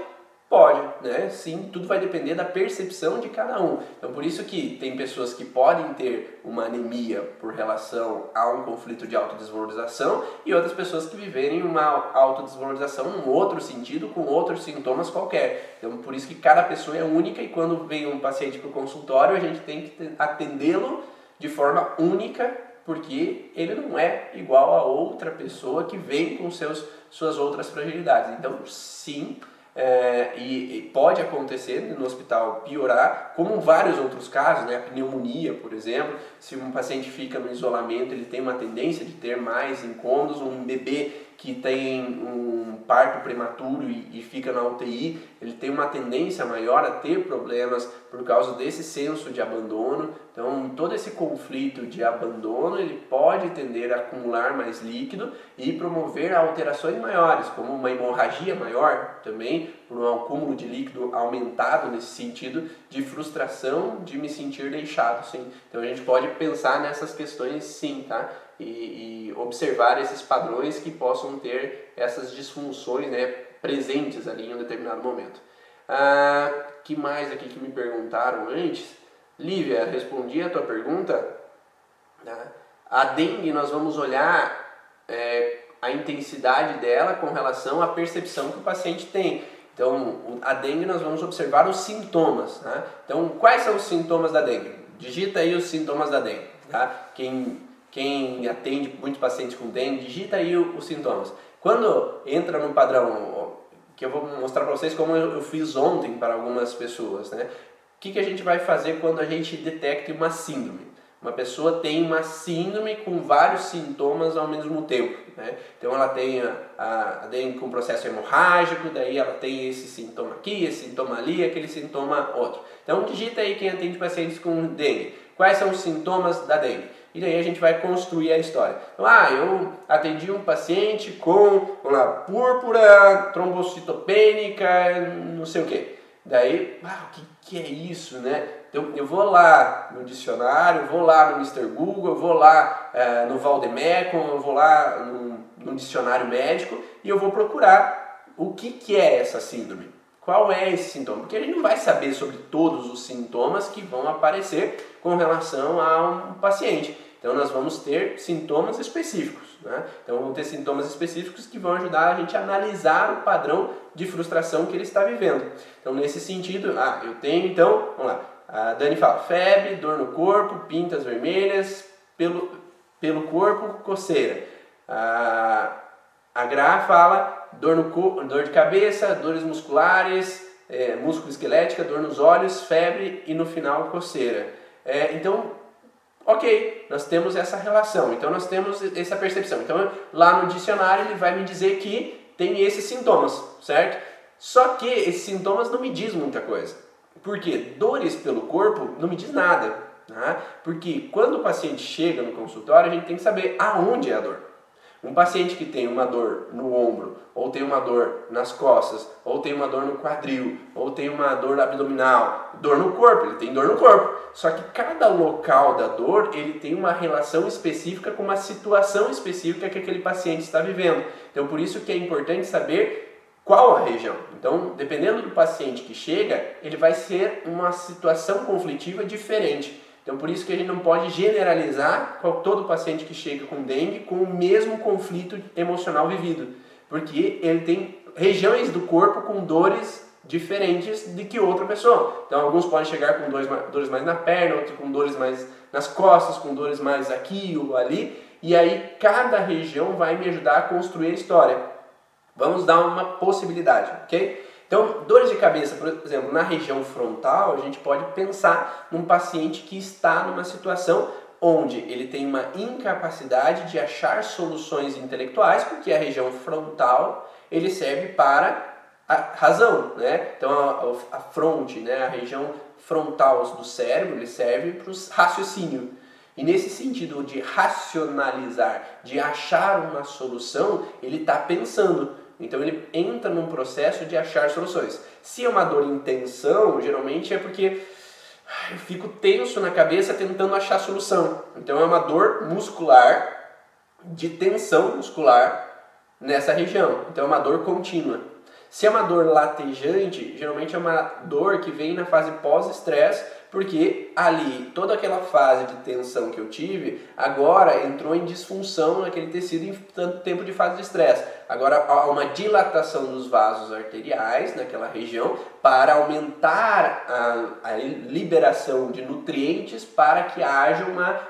Pode, né? Sim, tudo vai depender da percepção de cada um. Então, por isso que tem pessoas que podem ter uma anemia por relação a um conflito de autodesvalorização e outras pessoas que viverem uma autodesvalorização num outro sentido, com outros sintomas qualquer. Então, por isso que cada pessoa é única e quando vem um paciente para o consultório, a gente tem que atendê-lo de forma única, porque ele não é igual a outra pessoa que vem com seus, suas outras fragilidades. Então, sim, é, e, e, pode acontecer no hospital piorar, como vários outros casos, né? a pneumonia, por exemplo, se um paciente fica no isolamento, ele tem uma tendência de ter mais incômodos, um bebê que tem um parto prematuro e, e, fica na UTI, ele tem uma tendência maior a ter problemas por causa desse senso de abandono. Então, todo esse conflito de abandono, ele pode tender a acumular mais líquido e promover alterações maiores, como uma hemorragia maior também, por um acúmulo de líquido aumentado nesse sentido de frustração de me sentir deixado, sim. Então, a gente pode pensar nessas questões sim, tá? E, e, observar esses padrões que possam ter essas disfunções né, presentes ali em um determinado momento. Ah, que mais aqui que me perguntaram antes? Lívia, respondi a tua pergunta. Tá? A dengue nós vamos olhar é, a intensidade dela com relação à percepção que o paciente tem. Então, a dengue nós vamos observar os sintomas. Tá? Então, quais são os sintomas da dengue? Digita aí os sintomas da dengue. Tá? Quem quem atende muitos pacientes com dengue, digita aí os sintomas. Quando entra no padrão, que eu vou mostrar para vocês como eu fiz ontem para algumas pessoas, né? O que, que a gente vai fazer quando a gente detecta uma síndrome? Uma pessoa tem uma síndrome com vários sintomas ao mesmo tempo. Né? Então ela tem a, a dengue com processo hemorrágico, daí ela tem esse sintoma aqui, esse sintoma ali, aquele sintoma outro. Então digita aí quem atende pacientes com dengue. Quais são os sintomas da dengue? E daí a gente vai construir a história. Então, ah, eu atendi um paciente com uma púrpura trombocitopênica, não sei o que. Daí, ah, o que, que é isso, né? Então, eu vou lá no dicionário, vou lá no Mr. Google, vou lá no Valdemecum, eu vou lá no, no dicionário médico e eu vou procurar o que, que é essa síndrome. Qual é esse sintoma? Porque a gente não vai saber sobre todos os sintomas que vão aparecer com relação a um paciente. Então nós vamos ter sintomas específicos. Né? Então vamos ter sintomas específicos que vão ajudar a gente a analisar o padrão de frustração que ele está vivendo. Então nesse sentido, ah, eu tenho então, vamos lá, a Dani fala febre, dor no corpo, pintas vermelhas, pelo, pelo corpo, coceira. A, a Gra fala dor, no, dor de cabeça, dores musculares, é, músculo esquelética, dor nos olhos, febre e no final coceira. É, então, ok, nós temos essa relação, então nós temos essa percepção. Então, lá no dicionário ele vai me dizer que tem esses sintomas, certo? Só que esses sintomas não me diz muita coisa. Porque dores pelo corpo não me diz nada. Né? Porque quando o paciente chega no consultório, a gente tem que saber aonde é a dor. Um paciente que tem uma dor no ombro, ou tem uma dor nas costas, ou tem uma dor no quadril, ou tem uma dor abdominal, dor no corpo, ele tem dor no corpo. Só que cada local da dor, ele tem uma relação específica com uma situação específica que aquele paciente está vivendo. Então, por isso que é importante saber qual a região. Então, dependendo do paciente que chega, ele vai ser uma situação conflitiva diferente. Então, por isso que a gente não pode generalizar todo paciente que chega com dengue com o mesmo conflito emocional vivido, porque ele tem regiões do corpo com dores diferentes de que outra pessoa. Então, alguns podem chegar com dores, dores mais na perna, outros com dores mais nas costas, com dores mais aqui ou ali, e aí cada região vai me ajudar a construir a história. Vamos dar uma possibilidade, ok? Então, dores de cabeça, por exemplo, na região frontal, a gente pode pensar num paciente que está numa situação onde ele tem uma incapacidade de achar soluções intelectuais, porque a região frontal ele serve para a razão, né? Então a, fronte, né, a região frontal do cérebro, ele serve para o raciocínio. E nesse sentido de racionalizar, de achar uma solução, ele está pensando. Então ele entra num processo de achar soluções. Se é uma dor em tensão, geralmente é porque eu fico tenso na cabeça tentando achar solução. Então é uma dor muscular, de tensão muscular nessa região. Então é uma dor contínua. Se é uma dor latejante, geralmente é uma dor que vem na fase pós-estresse porque ali toda aquela fase de tensão que eu tive agora entrou em disfunção naquele tecido em tanto tempo de fase de estresse. Agora há uma dilatação dos vasos arteriais naquela região para aumentar a, a liberação de nutrientes para que haja uma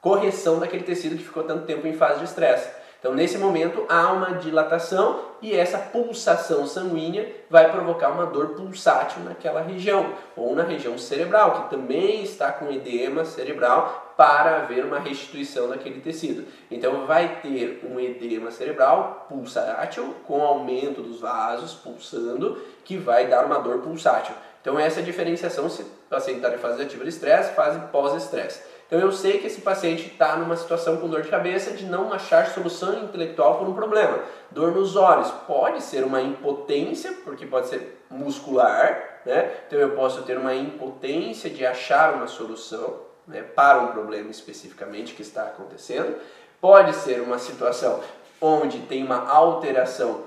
correção daquele tecido que ficou tanto tempo em fase de estresse. Então, nesse momento, há uma dilatação e essa pulsação sanguínea vai provocar uma dor pulsátil naquela região, ou na região cerebral, que também está com edema cerebral para haver uma restituição daquele tecido. Então, vai ter um edema cerebral pulsátil, com aumento dos vasos pulsando, que vai dar uma dor pulsátil. Então, essa é a diferenciação se o paciente está em fase ativa de estresse, fase pós-estresse. Então eu sei que esse paciente está numa situação com dor de cabeça de não achar solução intelectual para um problema. Dor nos olhos pode ser uma impotência, porque pode ser muscular, né? Então eu posso ter uma impotência de achar uma solução né, para um problema especificamente que está acontecendo. Pode ser uma situação onde tem uma alteração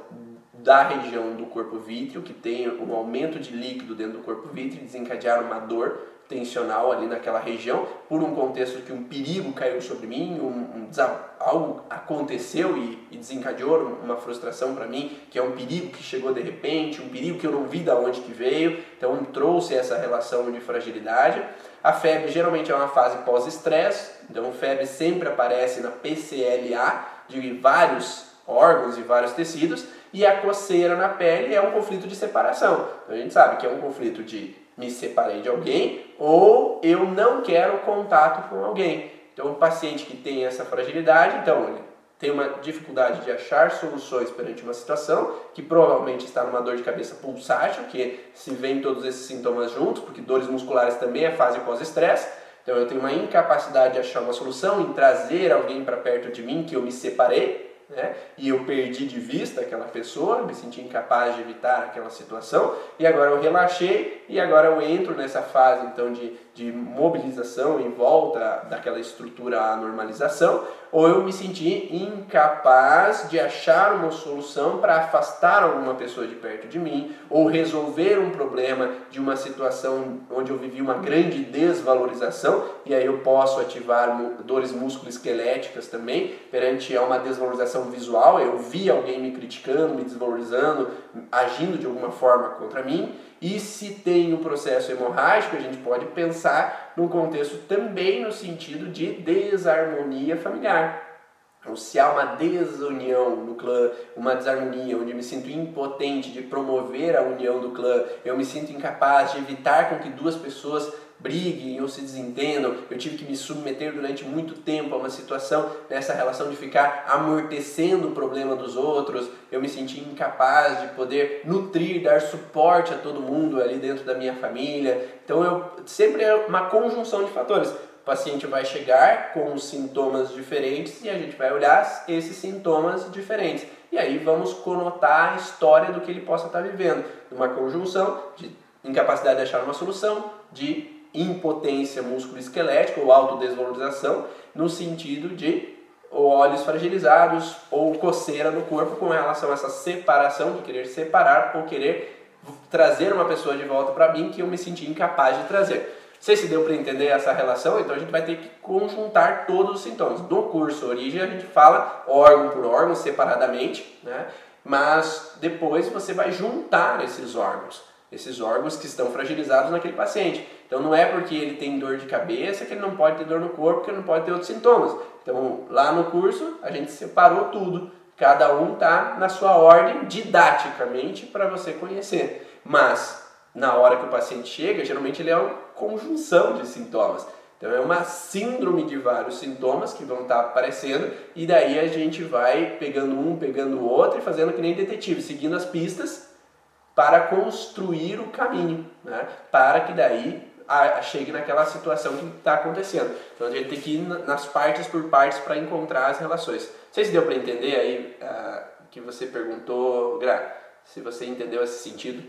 da região do corpo vítreo, que tem um aumento de líquido dentro do corpo vítreo e desencadear uma dor tensional ali naquela região, por um contexto que um perigo caiu sobre mim, um, um algo aconteceu e, e, desencadeou uma frustração para mim, que é um perigo que chegou de repente, um perigo que eu não vi da onde que veio, então trouxe essa relação de fragilidade. A febre geralmente é uma fase pós-estresse, então febre sempre aparece na PCLA de vários órgãos e vários tecidos, e a coceira na pele é um conflito de separação. Então a gente sabe que é um conflito de me separei de alguém ou eu não quero contato com alguém. Então, o paciente que tem essa fragilidade, então, ele tem uma dificuldade de achar soluções perante uma situação, que provavelmente está numa dor de cabeça pulsátil, que se vem todos esses sintomas juntos, porque dores musculares também é fase pós-estresse. Então eu tenho uma incapacidade de achar uma solução, em trazer alguém para perto de mim que eu me separei, né? E eu perdi de vista aquela pessoa, me senti incapaz de evitar aquela situação, e agora eu relaxei e agora eu entro nessa fase então de, de mobilização em volta daquela estrutura à normalização, ou eu me senti incapaz de achar uma solução para afastar alguma pessoa de perto de mim, ou resolver um problema de uma situação onde eu vivi uma grande desvalorização, e aí eu posso ativar dores musculoesqueléticas também, perante uma desvalorização visual, eu vi alguém me criticando, me desvalorizando, agindo de alguma forma contra mim, e se tem um processo hemorrágico, a gente pode pensar num contexto também no sentido de desarmonia familiar. Então, se há uma desunião no clã, uma desarmonia, onde eu me sinto impotente de promover a união do clã, eu me sinto incapaz de evitar com que duas pessoas briguem ou se desentendam. Eu tive que me submeter durante muito tempo a uma situação nessa relação de ficar amortecendo o problema dos outros. Eu me senti incapaz de poder nutrir, dar suporte a todo mundo ali dentro da minha família. Então eu sempre é uma conjunção de fatores. O paciente vai chegar com sintomas diferentes e a gente vai olhar esses sintomas diferentes. E aí vamos conotar a história do que ele possa estar vivendo. Uma conjunção de incapacidade de achar uma solução, de impotência músculo-esquelética ou autodesvalorização, no sentido de olhos fragilizados ou coceira no corpo com relação a essa separação, de querer separar ou querer trazer uma pessoa de volta para mim que eu me senti incapaz de trazer. Sei se deu para entender essa relação, então a gente vai ter que conjuntar todos os sintomas. No curso Origem a gente fala órgão por órgão, separadamente, né? mas depois você vai juntar esses órgãos esses órgãos que estão fragilizados naquele paciente. Então não é porque ele tem dor de cabeça que ele não pode ter dor no corpo, que ele não pode ter outros sintomas. Então lá no curso a gente separou tudo. Cada um tá na sua ordem didaticamente para você conhecer. Mas na hora que o paciente chega, geralmente ele é uma conjunção de sintomas. Então é uma síndrome de vários sintomas que vão estar tá aparecendo e daí a gente vai pegando um, pegando o outro e fazendo que nem detetive, seguindo as pistas para construir o caminho, né? para que daí chegue naquela situação que está acontecendo. Então a gente tem que ir nas partes por partes para encontrar as relações. Não sei se deu para entender aí uh, que você perguntou, Gra, se você entendeu esse sentido.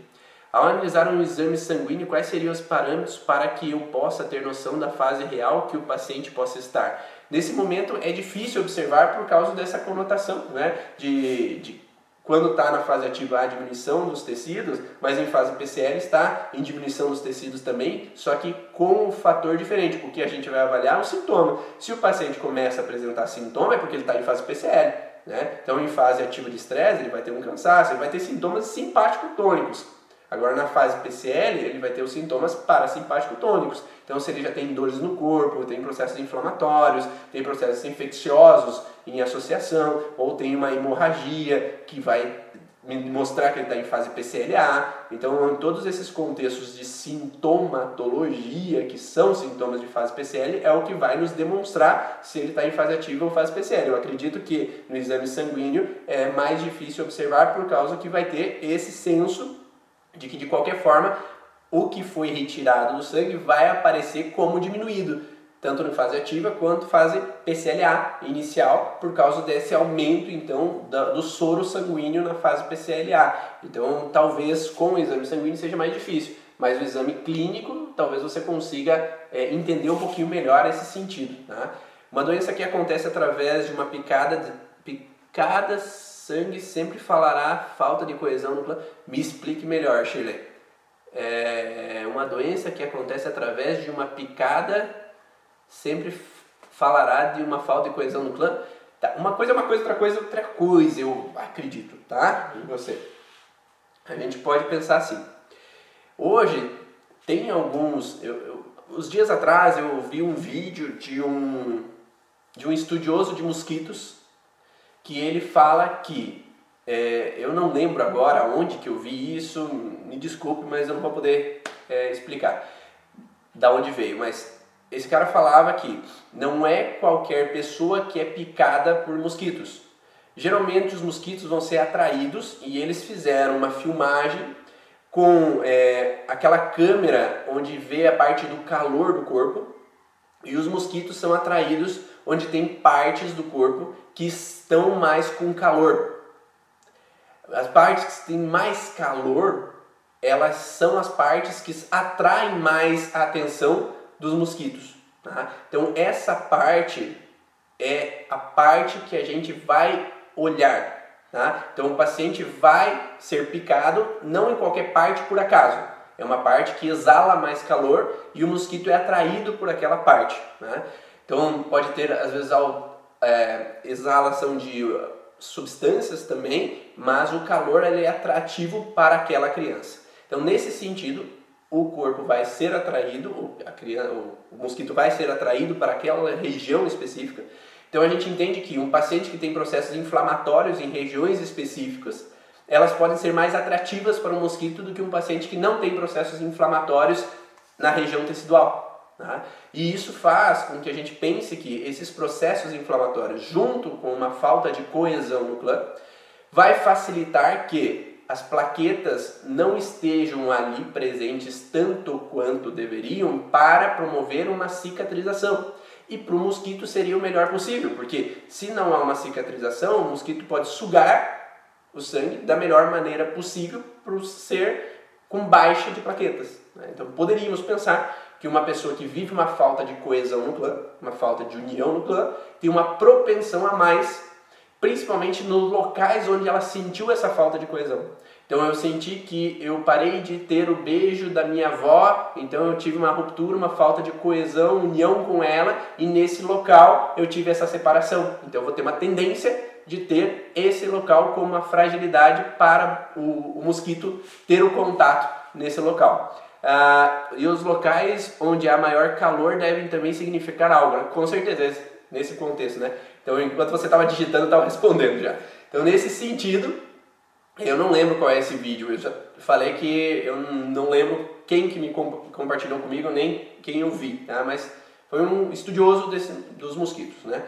Ao analisar um exame sanguíneo, quais seriam os parâmetros para que eu possa ter noção da fase real que o paciente possa estar? Nesse momento é difícil observar por causa dessa conotação né? de, de quando está na fase ativa, há diminuição dos tecidos, mas em fase PCL está em diminuição dos tecidos também, só que com um fator diferente, porque a gente vai avaliar o sintoma. Se o paciente começa a apresentar sintoma, é porque ele está em fase PCL. Né? Então, em fase ativa de estresse, ele vai ter um cansaço, ele vai ter sintomas simpático-tônicos. Agora, na fase PCL, ele vai ter os sintomas parasimpático-tônicos. Então, se ele já tem dores no corpo, tem processos inflamatórios, tem processos infecciosos em associação, ou tem uma hemorragia que vai mostrar que ele está em fase PCLA. Então, em todos esses contextos de sintomatologia, que são sintomas de fase PCL, é o que vai nos demonstrar se ele está em fase ativa ou fase PCL. Eu acredito que no exame sanguíneo é mais difícil observar por causa que vai ter esse senso de que de qualquer forma o que foi retirado do sangue vai aparecer como diminuído, tanto na fase ativa quanto fase PCLA inicial, por causa desse aumento então do soro sanguíneo na fase PCLA. Então, talvez com o exame sanguíneo seja mais difícil, mas o exame clínico talvez você consiga é, entender um pouquinho melhor esse sentido. Tá? Uma doença que acontece através de uma picada, de, picadas sangue sempre falará falta de coesão no plano. Me explique melhor, Shirley. É uma doença que acontece através de uma picada, sempre falará de uma falta de coesão no clã. Tá, uma coisa é uma coisa, outra coisa é outra coisa, eu acredito, tá? Você. A gente pode pensar assim. Hoje tem alguns. Eu, eu, os dias atrás eu vi um vídeo de um de um estudioso de mosquitos que ele fala que é, eu não lembro agora onde que eu vi isso, me desculpe, mas eu não vou poder é, explicar da onde veio, mas esse cara falava que não é qualquer pessoa que é picada por mosquitos. Geralmente os mosquitos vão ser atraídos e eles fizeram uma filmagem com é, aquela câmera onde vê a parte do calor do corpo E os mosquitos são atraídos onde tem partes do corpo que estão mais com calor. As partes que têm mais calor, elas são as partes que atraem mais a atenção dos mosquitos. Tá? Então essa parte é a parte que a gente vai olhar. Tá? Então o paciente vai ser picado não em qualquer parte por acaso. É uma parte que exala mais calor e o mosquito é atraído por aquela parte. Né? Então pode ter às vezes é, exalação de substâncias também, mas o calor ele é atrativo para aquela criança. Então nesse sentido o corpo vai ser atraído, a criança, o mosquito vai ser atraído para aquela região específica então a gente entende que um paciente que tem processos inflamatórios em regiões específicas, elas podem ser mais atrativas para o mosquito do que um paciente que não tem processos inflamatórios na região tecidual. Tá? E isso faz com que a gente pense que esses processos inflamatórios, junto com uma falta de coesão no clã, vai facilitar que as plaquetas não estejam ali presentes tanto quanto deveriam para promover uma cicatrização. E para o mosquito seria o melhor possível, porque se não há uma cicatrização, o mosquito pode sugar o sangue da melhor maneira possível para o ser com baixa de plaquetas. Né? Então poderíamos pensar que uma pessoa que vive uma falta de coesão no clã, uma falta de união no clã, tem uma propensão a mais, principalmente nos locais onde ela sentiu essa falta de coesão. Então eu senti que eu parei de ter o beijo da minha avó, então eu tive uma ruptura, uma falta de coesão, união com ela, e nesse local eu tive essa separação. Então eu vou ter uma tendência de ter esse local como uma fragilidade para o, o mosquito ter o contato nesse local. Ah, e os locais onde há maior calor devem também significar algo, né? com certeza, nesse contexto, né? Então enquanto você estava digitando, estava respondendo já. Então nesse sentido, eu não lembro qual é esse vídeo, eu já falei que eu não lembro quem que me compartilhou comigo, nem quem eu vi, tá? mas foi um estudioso desse, dos mosquitos, né?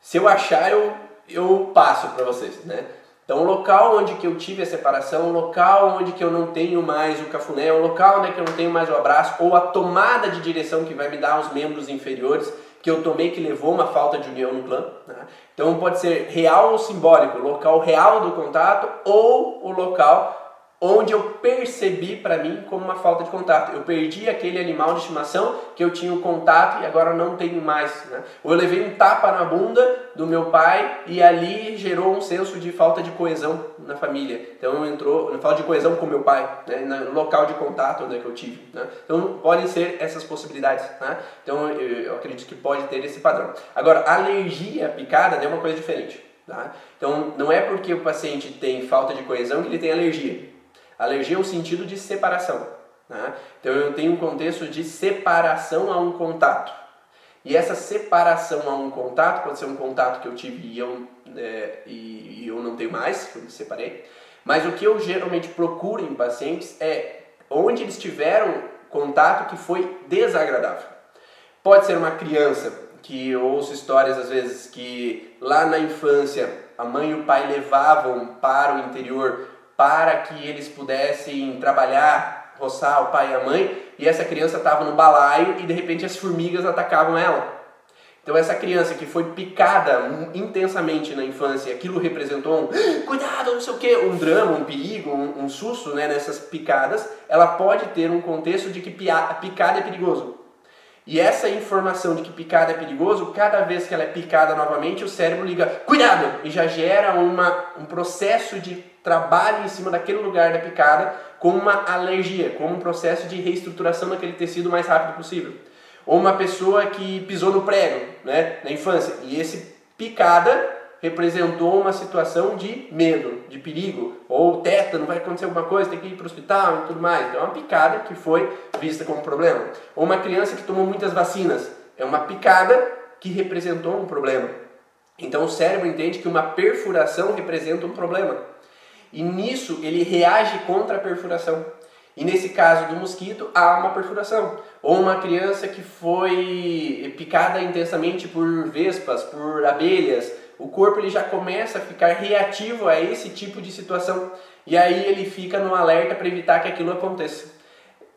Se eu achar, eu, eu passo para vocês, né? Então, o local onde que eu tive a separação, o local onde que eu não tenho mais o cafuné, o local onde que eu não tenho mais o abraço, ou a tomada de direção que vai me dar os membros inferiores, que eu tomei que levou uma falta de união no plano. Né? Então pode ser real ou simbólico, o local real do contato ou o local onde eu percebi para mim como uma falta de contato. Eu perdi aquele animal de estimação que eu tinha o contato e agora não tenho mais. Né? Ou eu levei um tapa na bunda do meu pai e ali gerou um senso de falta de coesão na família. Então entrou falta de coesão com meu pai, né? no local de contato onde é que eu tive. Né? Então podem ser essas possibilidades. Né? Então eu acredito que pode ter esse padrão. Agora, alergia picada é uma coisa diferente. Tá? Então não é porque o paciente tem falta de coesão que ele tem alergia. Alergia é o sentido de separação. Né? Então eu tenho um contexto de separação a um contato. E essa separação a um contato pode ser um contato que eu tive e eu, é, e, e eu não tenho mais, que eu me separei. Mas o que eu geralmente procuro em pacientes é onde eles tiveram contato que foi desagradável. Pode ser uma criança que eu ouço histórias às vezes que lá na infância a mãe e o pai levavam para o interior para que eles pudessem trabalhar, roçar o pai e a mãe, e essa criança estava no balaio e de repente as formigas atacavam ela. Então essa criança que foi picada intensamente na infância, aquilo representou um ah, cuidado, não sei o que, um drama, um perigo, um, um susto né, nessas picadas, ela pode ter um contexto de que picada é perigoso. E essa informação de que picada é perigoso, cada vez que ela é picada novamente, o cérebro liga, cuidado! E já gera uma, um processo de trabalho em cima daquele lugar da picada com uma alergia, com um processo de reestruturação daquele tecido o mais rápido possível. Ou uma pessoa que pisou no prego, né, na infância, e esse picada representou uma situação de medo, de perigo, ou tétano, vai acontecer alguma coisa, tem que ir para o hospital e tudo mais. Então é uma picada que foi vista como problema. Ou uma criança que tomou muitas vacinas, é uma picada que representou um problema. Então o cérebro entende que uma perfuração representa um problema. E nisso ele reage contra a perfuração. E nesse caso do mosquito, há uma perfuração. Ou uma criança que foi picada intensamente por vespas, por abelhas, o corpo ele já começa a ficar reativo a esse tipo de situação. E aí ele fica no alerta para evitar que aquilo aconteça.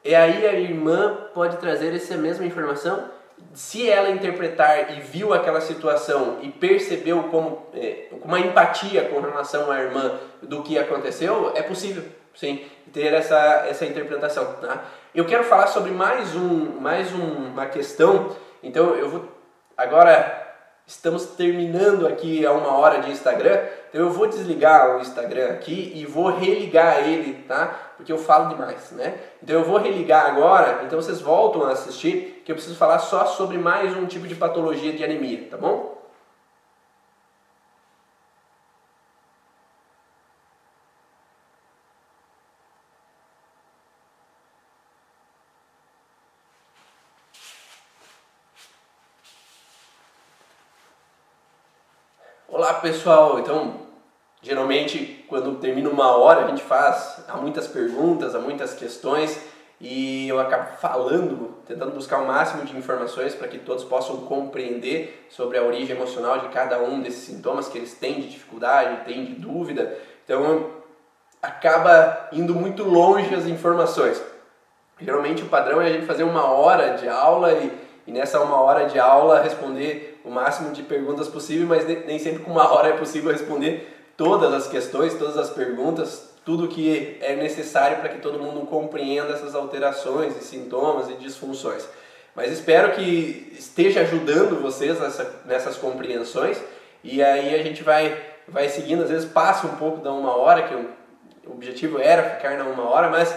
E aí a irmã pode trazer essa mesma informação se ela interpretar e viu aquela situação e percebeu como é, uma empatia com relação à irmã do que aconteceu, é possível, sim, ter essa, essa interpretação. Tá? Eu quero falar sobre mais, um, mais um, uma questão, então eu vou agora estamos terminando aqui a uma hora de Instagram, então eu vou desligar o Instagram aqui e vou religar ele, tá? Porque eu falo demais, né? Então eu vou religar agora, então vocês voltam a assistir, que eu preciso falar só sobre mais um tipo de patologia de anemia, tá bom? Olá pessoal, então geralmente quando termina uma hora a gente faz há muitas perguntas, há muitas questões e eu acabo falando, tentando buscar o máximo de informações para que todos possam compreender sobre a origem emocional de cada um desses sintomas que eles têm de dificuldade, têm de dúvida. Então acaba indo muito longe as informações. Geralmente o padrão é a gente fazer uma hora de aula e, e nessa uma hora de aula responder o máximo de perguntas possível, mas nem sempre com uma hora é possível responder todas as questões, todas as perguntas, tudo que é necessário para que todo mundo compreenda essas alterações e sintomas e disfunções. Mas espero que esteja ajudando vocês nessa, nessas compreensões e aí a gente vai, vai seguindo, às vezes passa um pouco da uma hora, que o objetivo era ficar na uma hora, mas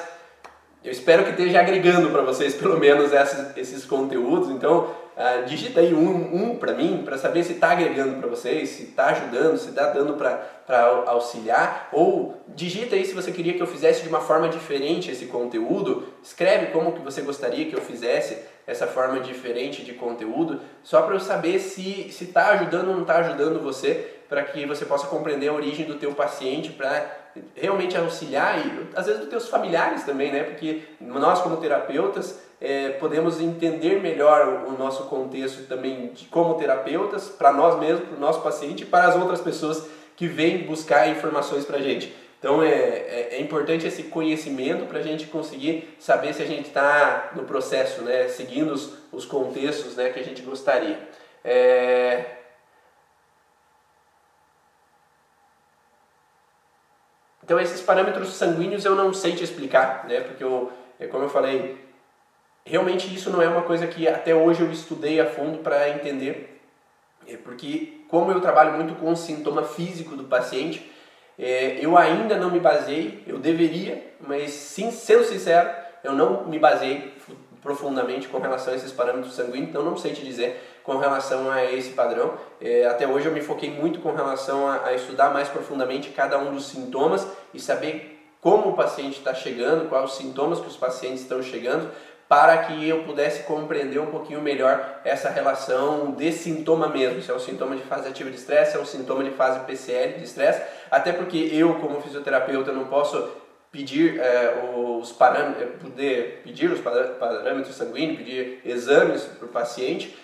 eu espero que esteja agregando para vocês pelo menos esses, esses conteúdos. Então, uh, digita aí um, um para mim, para saber se está agregando para vocês, se está ajudando, se está dando para auxiliar. Ou digita aí se você queria que eu fizesse de uma forma diferente esse conteúdo. Escreve como que você gostaria que eu fizesse essa forma diferente de conteúdo, só para eu saber se está ajudando ou não está ajudando você, para que você possa compreender a origem do teu paciente, para realmente auxiliar e às vezes dos teus familiares também, né? Porque nós como terapeutas é, podemos entender melhor o nosso contexto também de como terapeutas para nós mesmos, para o nosso paciente e para as outras pessoas que vêm buscar informações para a gente. Então é, é, é, importante esse conhecimento para a gente conseguir saber se a gente está no processo, né? Seguindo os, os contextos, né? Que a gente gostaria. É, Então esses parâmetros sanguíneos eu não sei te explicar, né? Porque eu, é como eu falei, realmente isso não é uma coisa que até hoje eu estudei a fundo para entender, é porque como eu trabalho muito com o sintoma físico do paciente, é, eu ainda não me baseei, eu deveria, mas sim, sendo sincero, eu não me baseei profundamente com relação a esses parâmetros sanguíneos, então não sei te dizer com relação a esse padrão. É, até hoje eu me foquei muito com relação a, a, estudar mais profundamente cada um dos sintomas e saber como o paciente está chegando, quais os sintomas que os pacientes estão chegando, para que eu pudesse compreender um pouquinho melhor essa relação de sintoma mesmo, se é um sintoma de fase ativa de estresse, se é um sintoma de fase PCL de estresse, até porque eu, como fisioterapeuta, não posso pedir é, os parâmetros, poder pedir os parâmetros sanguíneos, pedir exames para o paciente,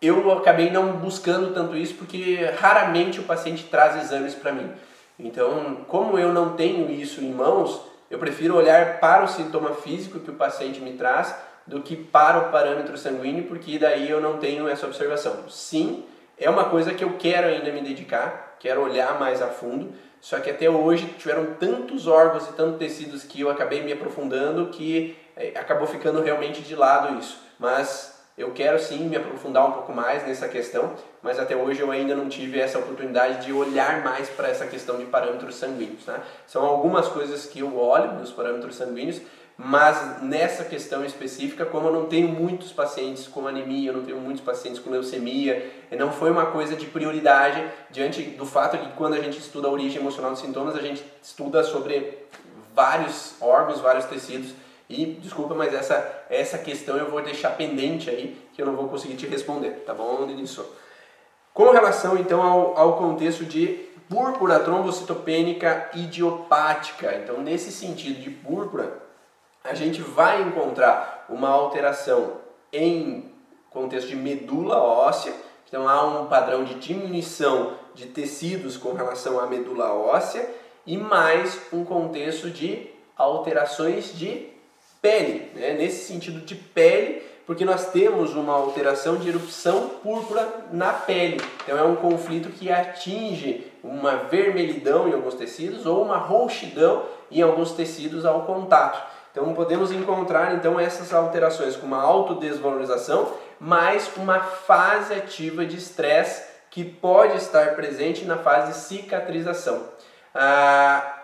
eu acabei não buscando tanto isso porque raramente o paciente traz exames para mim. Então, como eu não tenho isso em mãos, eu prefiro olhar para o sintoma físico que o paciente me traz do que para o parâmetro sanguíneo, porque daí eu não tenho essa observação. Sim, é uma coisa que eu quero ainda me dedicar, quero olhar mais a fundo, só que até hoje tiveram tantos órgãos e tantos tecidos que eu acabei me aprofundando que eh, acabou ficando realmente de lado isso. Mas eu quero sim me aprofundar um pouco mais nessa questão, mas até hoje eu ainda não tive essa oportunidade de olhar mais para essa questão de parâmetros sanguíneos. Tá? São algumas coisas que eu olho nos parâmetros sanguíneos, mas nessa questão específica, como eu não tenho muitos pacientes com anemia, eu não tenho muitos pacientes com leucemia, não foi uma coisa de prioridade diante do fato de que quando a gente estuda a origem emocional dos sintomas, a gente estuda sobre vários órgãos, vários tecidos e desculpa, mas essa, essa questão eu vou deixar pendente aí, que eu não vou conseguir te responder, tá bom, Denilson? Com relação então ao, ao contexto de púrpura trombocitopênica idiopática, então nesse sentido de púrpura, a gente vai encontrar uma alteração em contexto de medula óssea, então há um padrão de diminuição de tecidos com relação à medula óssea e mais um contexto de alterações de pele, né? nesse sentido de pele, Porque nós temos uma alteração de erupção púrpura na pele. Então é um conflito que atinge uma vermelhidão em alguns tecidos ou uma roxidão em alguns tecidos ao contato. Então podemos encontrar então essas alterações com uma autodesvalorização, mais uma fase ativa de estresse que pode estar presente na fase de cicatrização. Ah,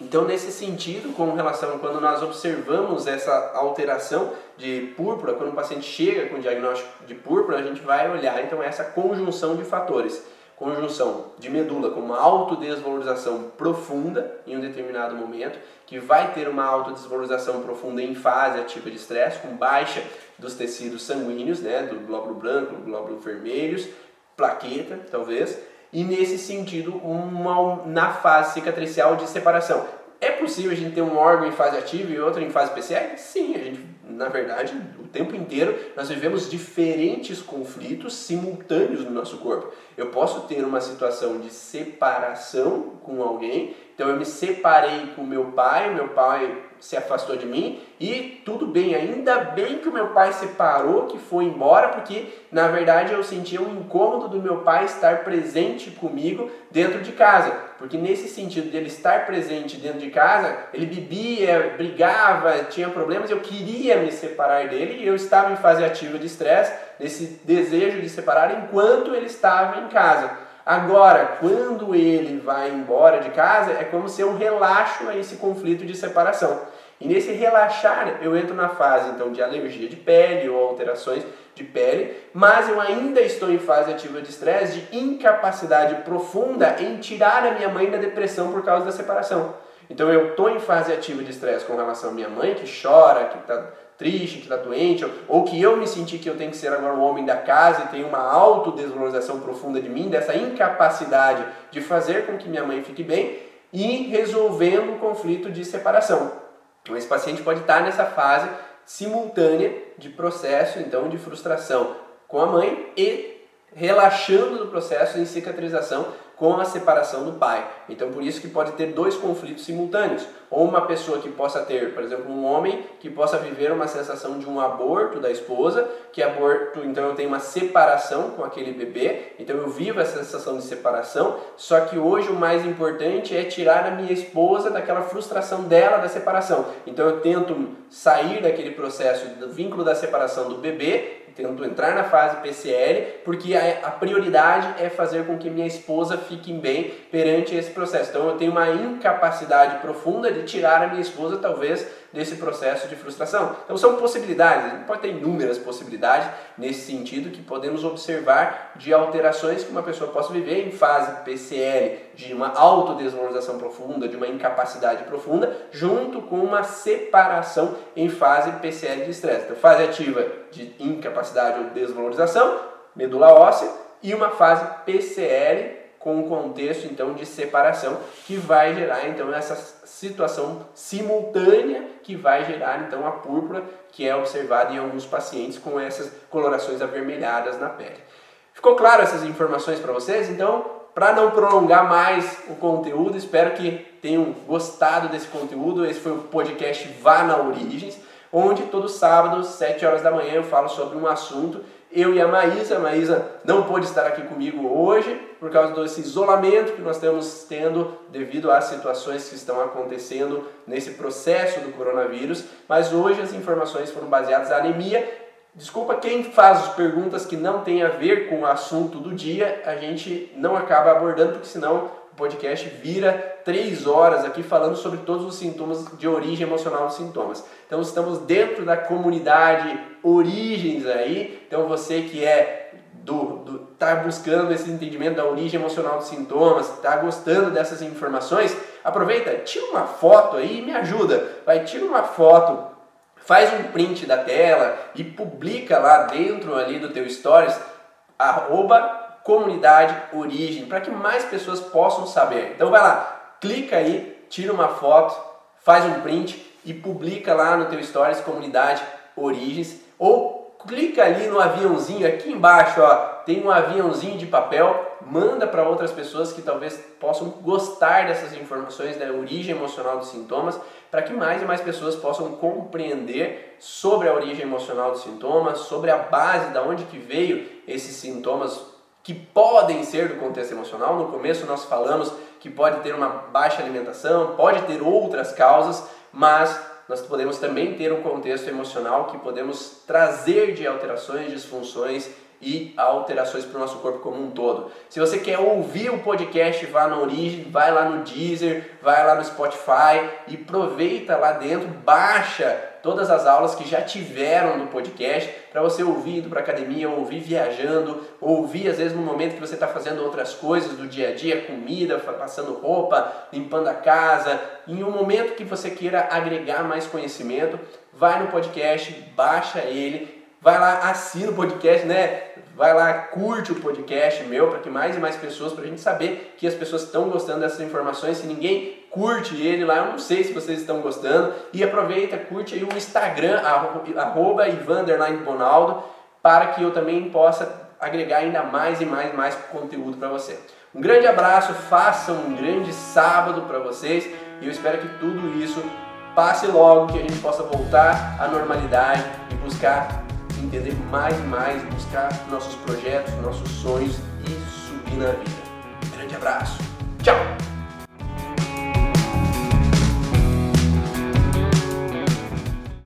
Então, nesse sentido, com relação quando nós observamos essa alteração de púrpura, quando o paciente chega com o diagnóstico de púrpura, a gente vai olhar então essa conjunção de fatores. Conjunção de medula com uma autodesvalorização profunda em um determinado momento, que vai ter uma autodesvalorização profunda em fase ativa de estresse, com baixa dos tecidos sanguíneos, né, do glóbulo branco, do glóbulo vermelhos, plaqueta, talvez, e nesse sentido, uma, na fase cicatricial de separação. É possível a gente ter um órgão em fase ativa e outro em fase PCR? Sim, a gente, na verdade, o tempo inteiro nós vivemos diferentes conflitos simultâneos no nosso corpo. Eu posso ter uma situação de separação com alguém, então eu me separei com meu pai, meu pai se afastou de mim e tudo bem, ainda bem que o meu pai separou, que foi embora, porque na verdade eu sentia um incômodo do meu pai estar presente comigo dentro de casa, porque nesse sentido dele estar presente dentro de casa, ele bebia, brigava, tinha problemas, eu queria me separar dele e eu estava em fase ativa de estresse, nesse desejo de separar enquanto ele estava em casa. Agora, quando ele vai embora de casa, é como se eu relaxo a esse conflito de separação. E nesse relaxar, eu entro na fase então de alergia de pele ou alterações de pele, mas eu ainda estou em fase ativa de estresse, de incapacidade profunda em tirar a minha mãe da depressão por causa da separação. Então eu estou em fase ativa de estresse com relação à minha mãe, que chora, que está triste, que está doente, ou que eu me senti que eu tenho que ser agora o homem da casa e tenho uma autodesvalorização profunda de mim, dessa incapacidade de fazer com que minha mãe fique bem, e resolvendo o conflito de separação. Então, esse paciente pode estar nessa fase simultânea de processo, então, de frustração com a mãe e relaxando do processo de cicatrização com a separação do pai. Então por isso que pode ter dois conflitos simultâneos. Ou uma pessoa que possa ter, por exemplo, um homem que possa viver uma sensação de um aborto da esposa, que aborto, então eu tenho uma separação com aquele bebê, então eu vivo essa sensação de separação, só que hoje o mais importante é tirar a minha esposa daquela frustração dela da separação. Então eu tento sair daquele processo do vínculo da separação do bebê tento entrar na fase PCL, porque a, a, prioridade é fazer com que minha esposa fique bem perante esse processo. Então eu tenho uma incapacidade profunda de tirar a minha esposa, talvez, desse processo de frustração. Então são possibilidades, pode ter inúmeras possibilidades nesse sentido que podemos observar de alterações que uma pessoa possa viver em fase PCL, de uma autodesvalorização profunda, de uma incapacidade profunda, junto com uma separação em fase PCL de estresse. Então fase ativa de incapacidade ou desvalorização, medula óssea, e uma fase PCL com um contexto então de separação que vai gerar então essa situação simultânea que vai gerar então a púrpura que é observada em alguns pacientes com essas colorações avermelhadas na pele. Ficou claro essas informações para vocês? Então, para não prolongar mais o conteúdo, espero que tenham gostado desse conteúdo. Esse foi o podcast Vá na Origens, onde todo sábado, 7 horas da manhã, eu falo sobre um assunto eu e a Maísa. A Maísa não pôde estar aqui comigo hoje por causa desse isolamento que nós estamos tendo devido às situações que estão acontecendo nesse processo do coronavírus, mas hoje as informações foram baseadas na anemia. Desculpa quem faz as perguntas que não tem a ver com o assunto do dia, a gente não acaba abordando, porque senão o podcast vira três horas aqui falando sobre todos os sintomas de origem emocional dos sintomas. Então estamos dentro da comunidade Origens aí. Então você que é do, do tá buscando esse entendimento da origem emocional dos sintomas, tá gostando dessas informações, aproveita, tira uma foto aí e me ajuda. Vai, tira uma foto, faz um print da tela e publica lá dentro ali do teu stories arroba comunidade origem, para que mais pessoas possam saber. Então vai lá, clica aí, tira uma foto, faz um print e publica lá no teu stories comunidade origens ou clica ali no aviãozinho aqui embaixo, ó, tem um aviãozinho de papel, manda para outras pessoas que talvez possam gostar dessas informações da origem emocional dos sintomas, para que mais e mais pessoas possam compreender sobre a origem emocional dos sintomas, sobre a base da onde que veio esses sintomas que podem ser do contexto emocional. No começo nós falamos que pode ter uma baixa alimentação, pode ter outras causas, mas nós podemos também ter um contexto emocional que podemos trazer de alterações, disfunções e alterações para o nosso corpo como um todo. Se você quer ouvir o podcast, vá na Origem, vai lá no Deezer, vai lá no Spotify e aproveita lá dentro, baixa todas as aulas que já tiveram no podcast para você ouvir indo para academia, ouvir viajando, ouvir às vezes no momento que você está fazendo outras coisas do dia a dia, comida, passando roupa, limpando a casa, em um momento que você queira agregar mais conhecimento, vai no podcast, baixa ele, vai lá, assina o podcast, né? Vai lá, curte o podcast meu para que mais e mais pessoas, para a gente saber que as pessoas estão gostando dessas informações. Se ninguém curte ele lá, eu não sei se vocês estão gostando. E aproveita, curte aí o Instagram, arroba Bonaldo, para que eu também possa agregar ainda mais e mais e mais conteúdo para você. Um grande abraço, façam um grande sábado para vocês e eu espero que tudo isso passe logo, que a gente possa voltar à normalidade e buscar entender mais e mais, buscar nossos projetos, nossos sonhos e subir na vida. Grande abraço!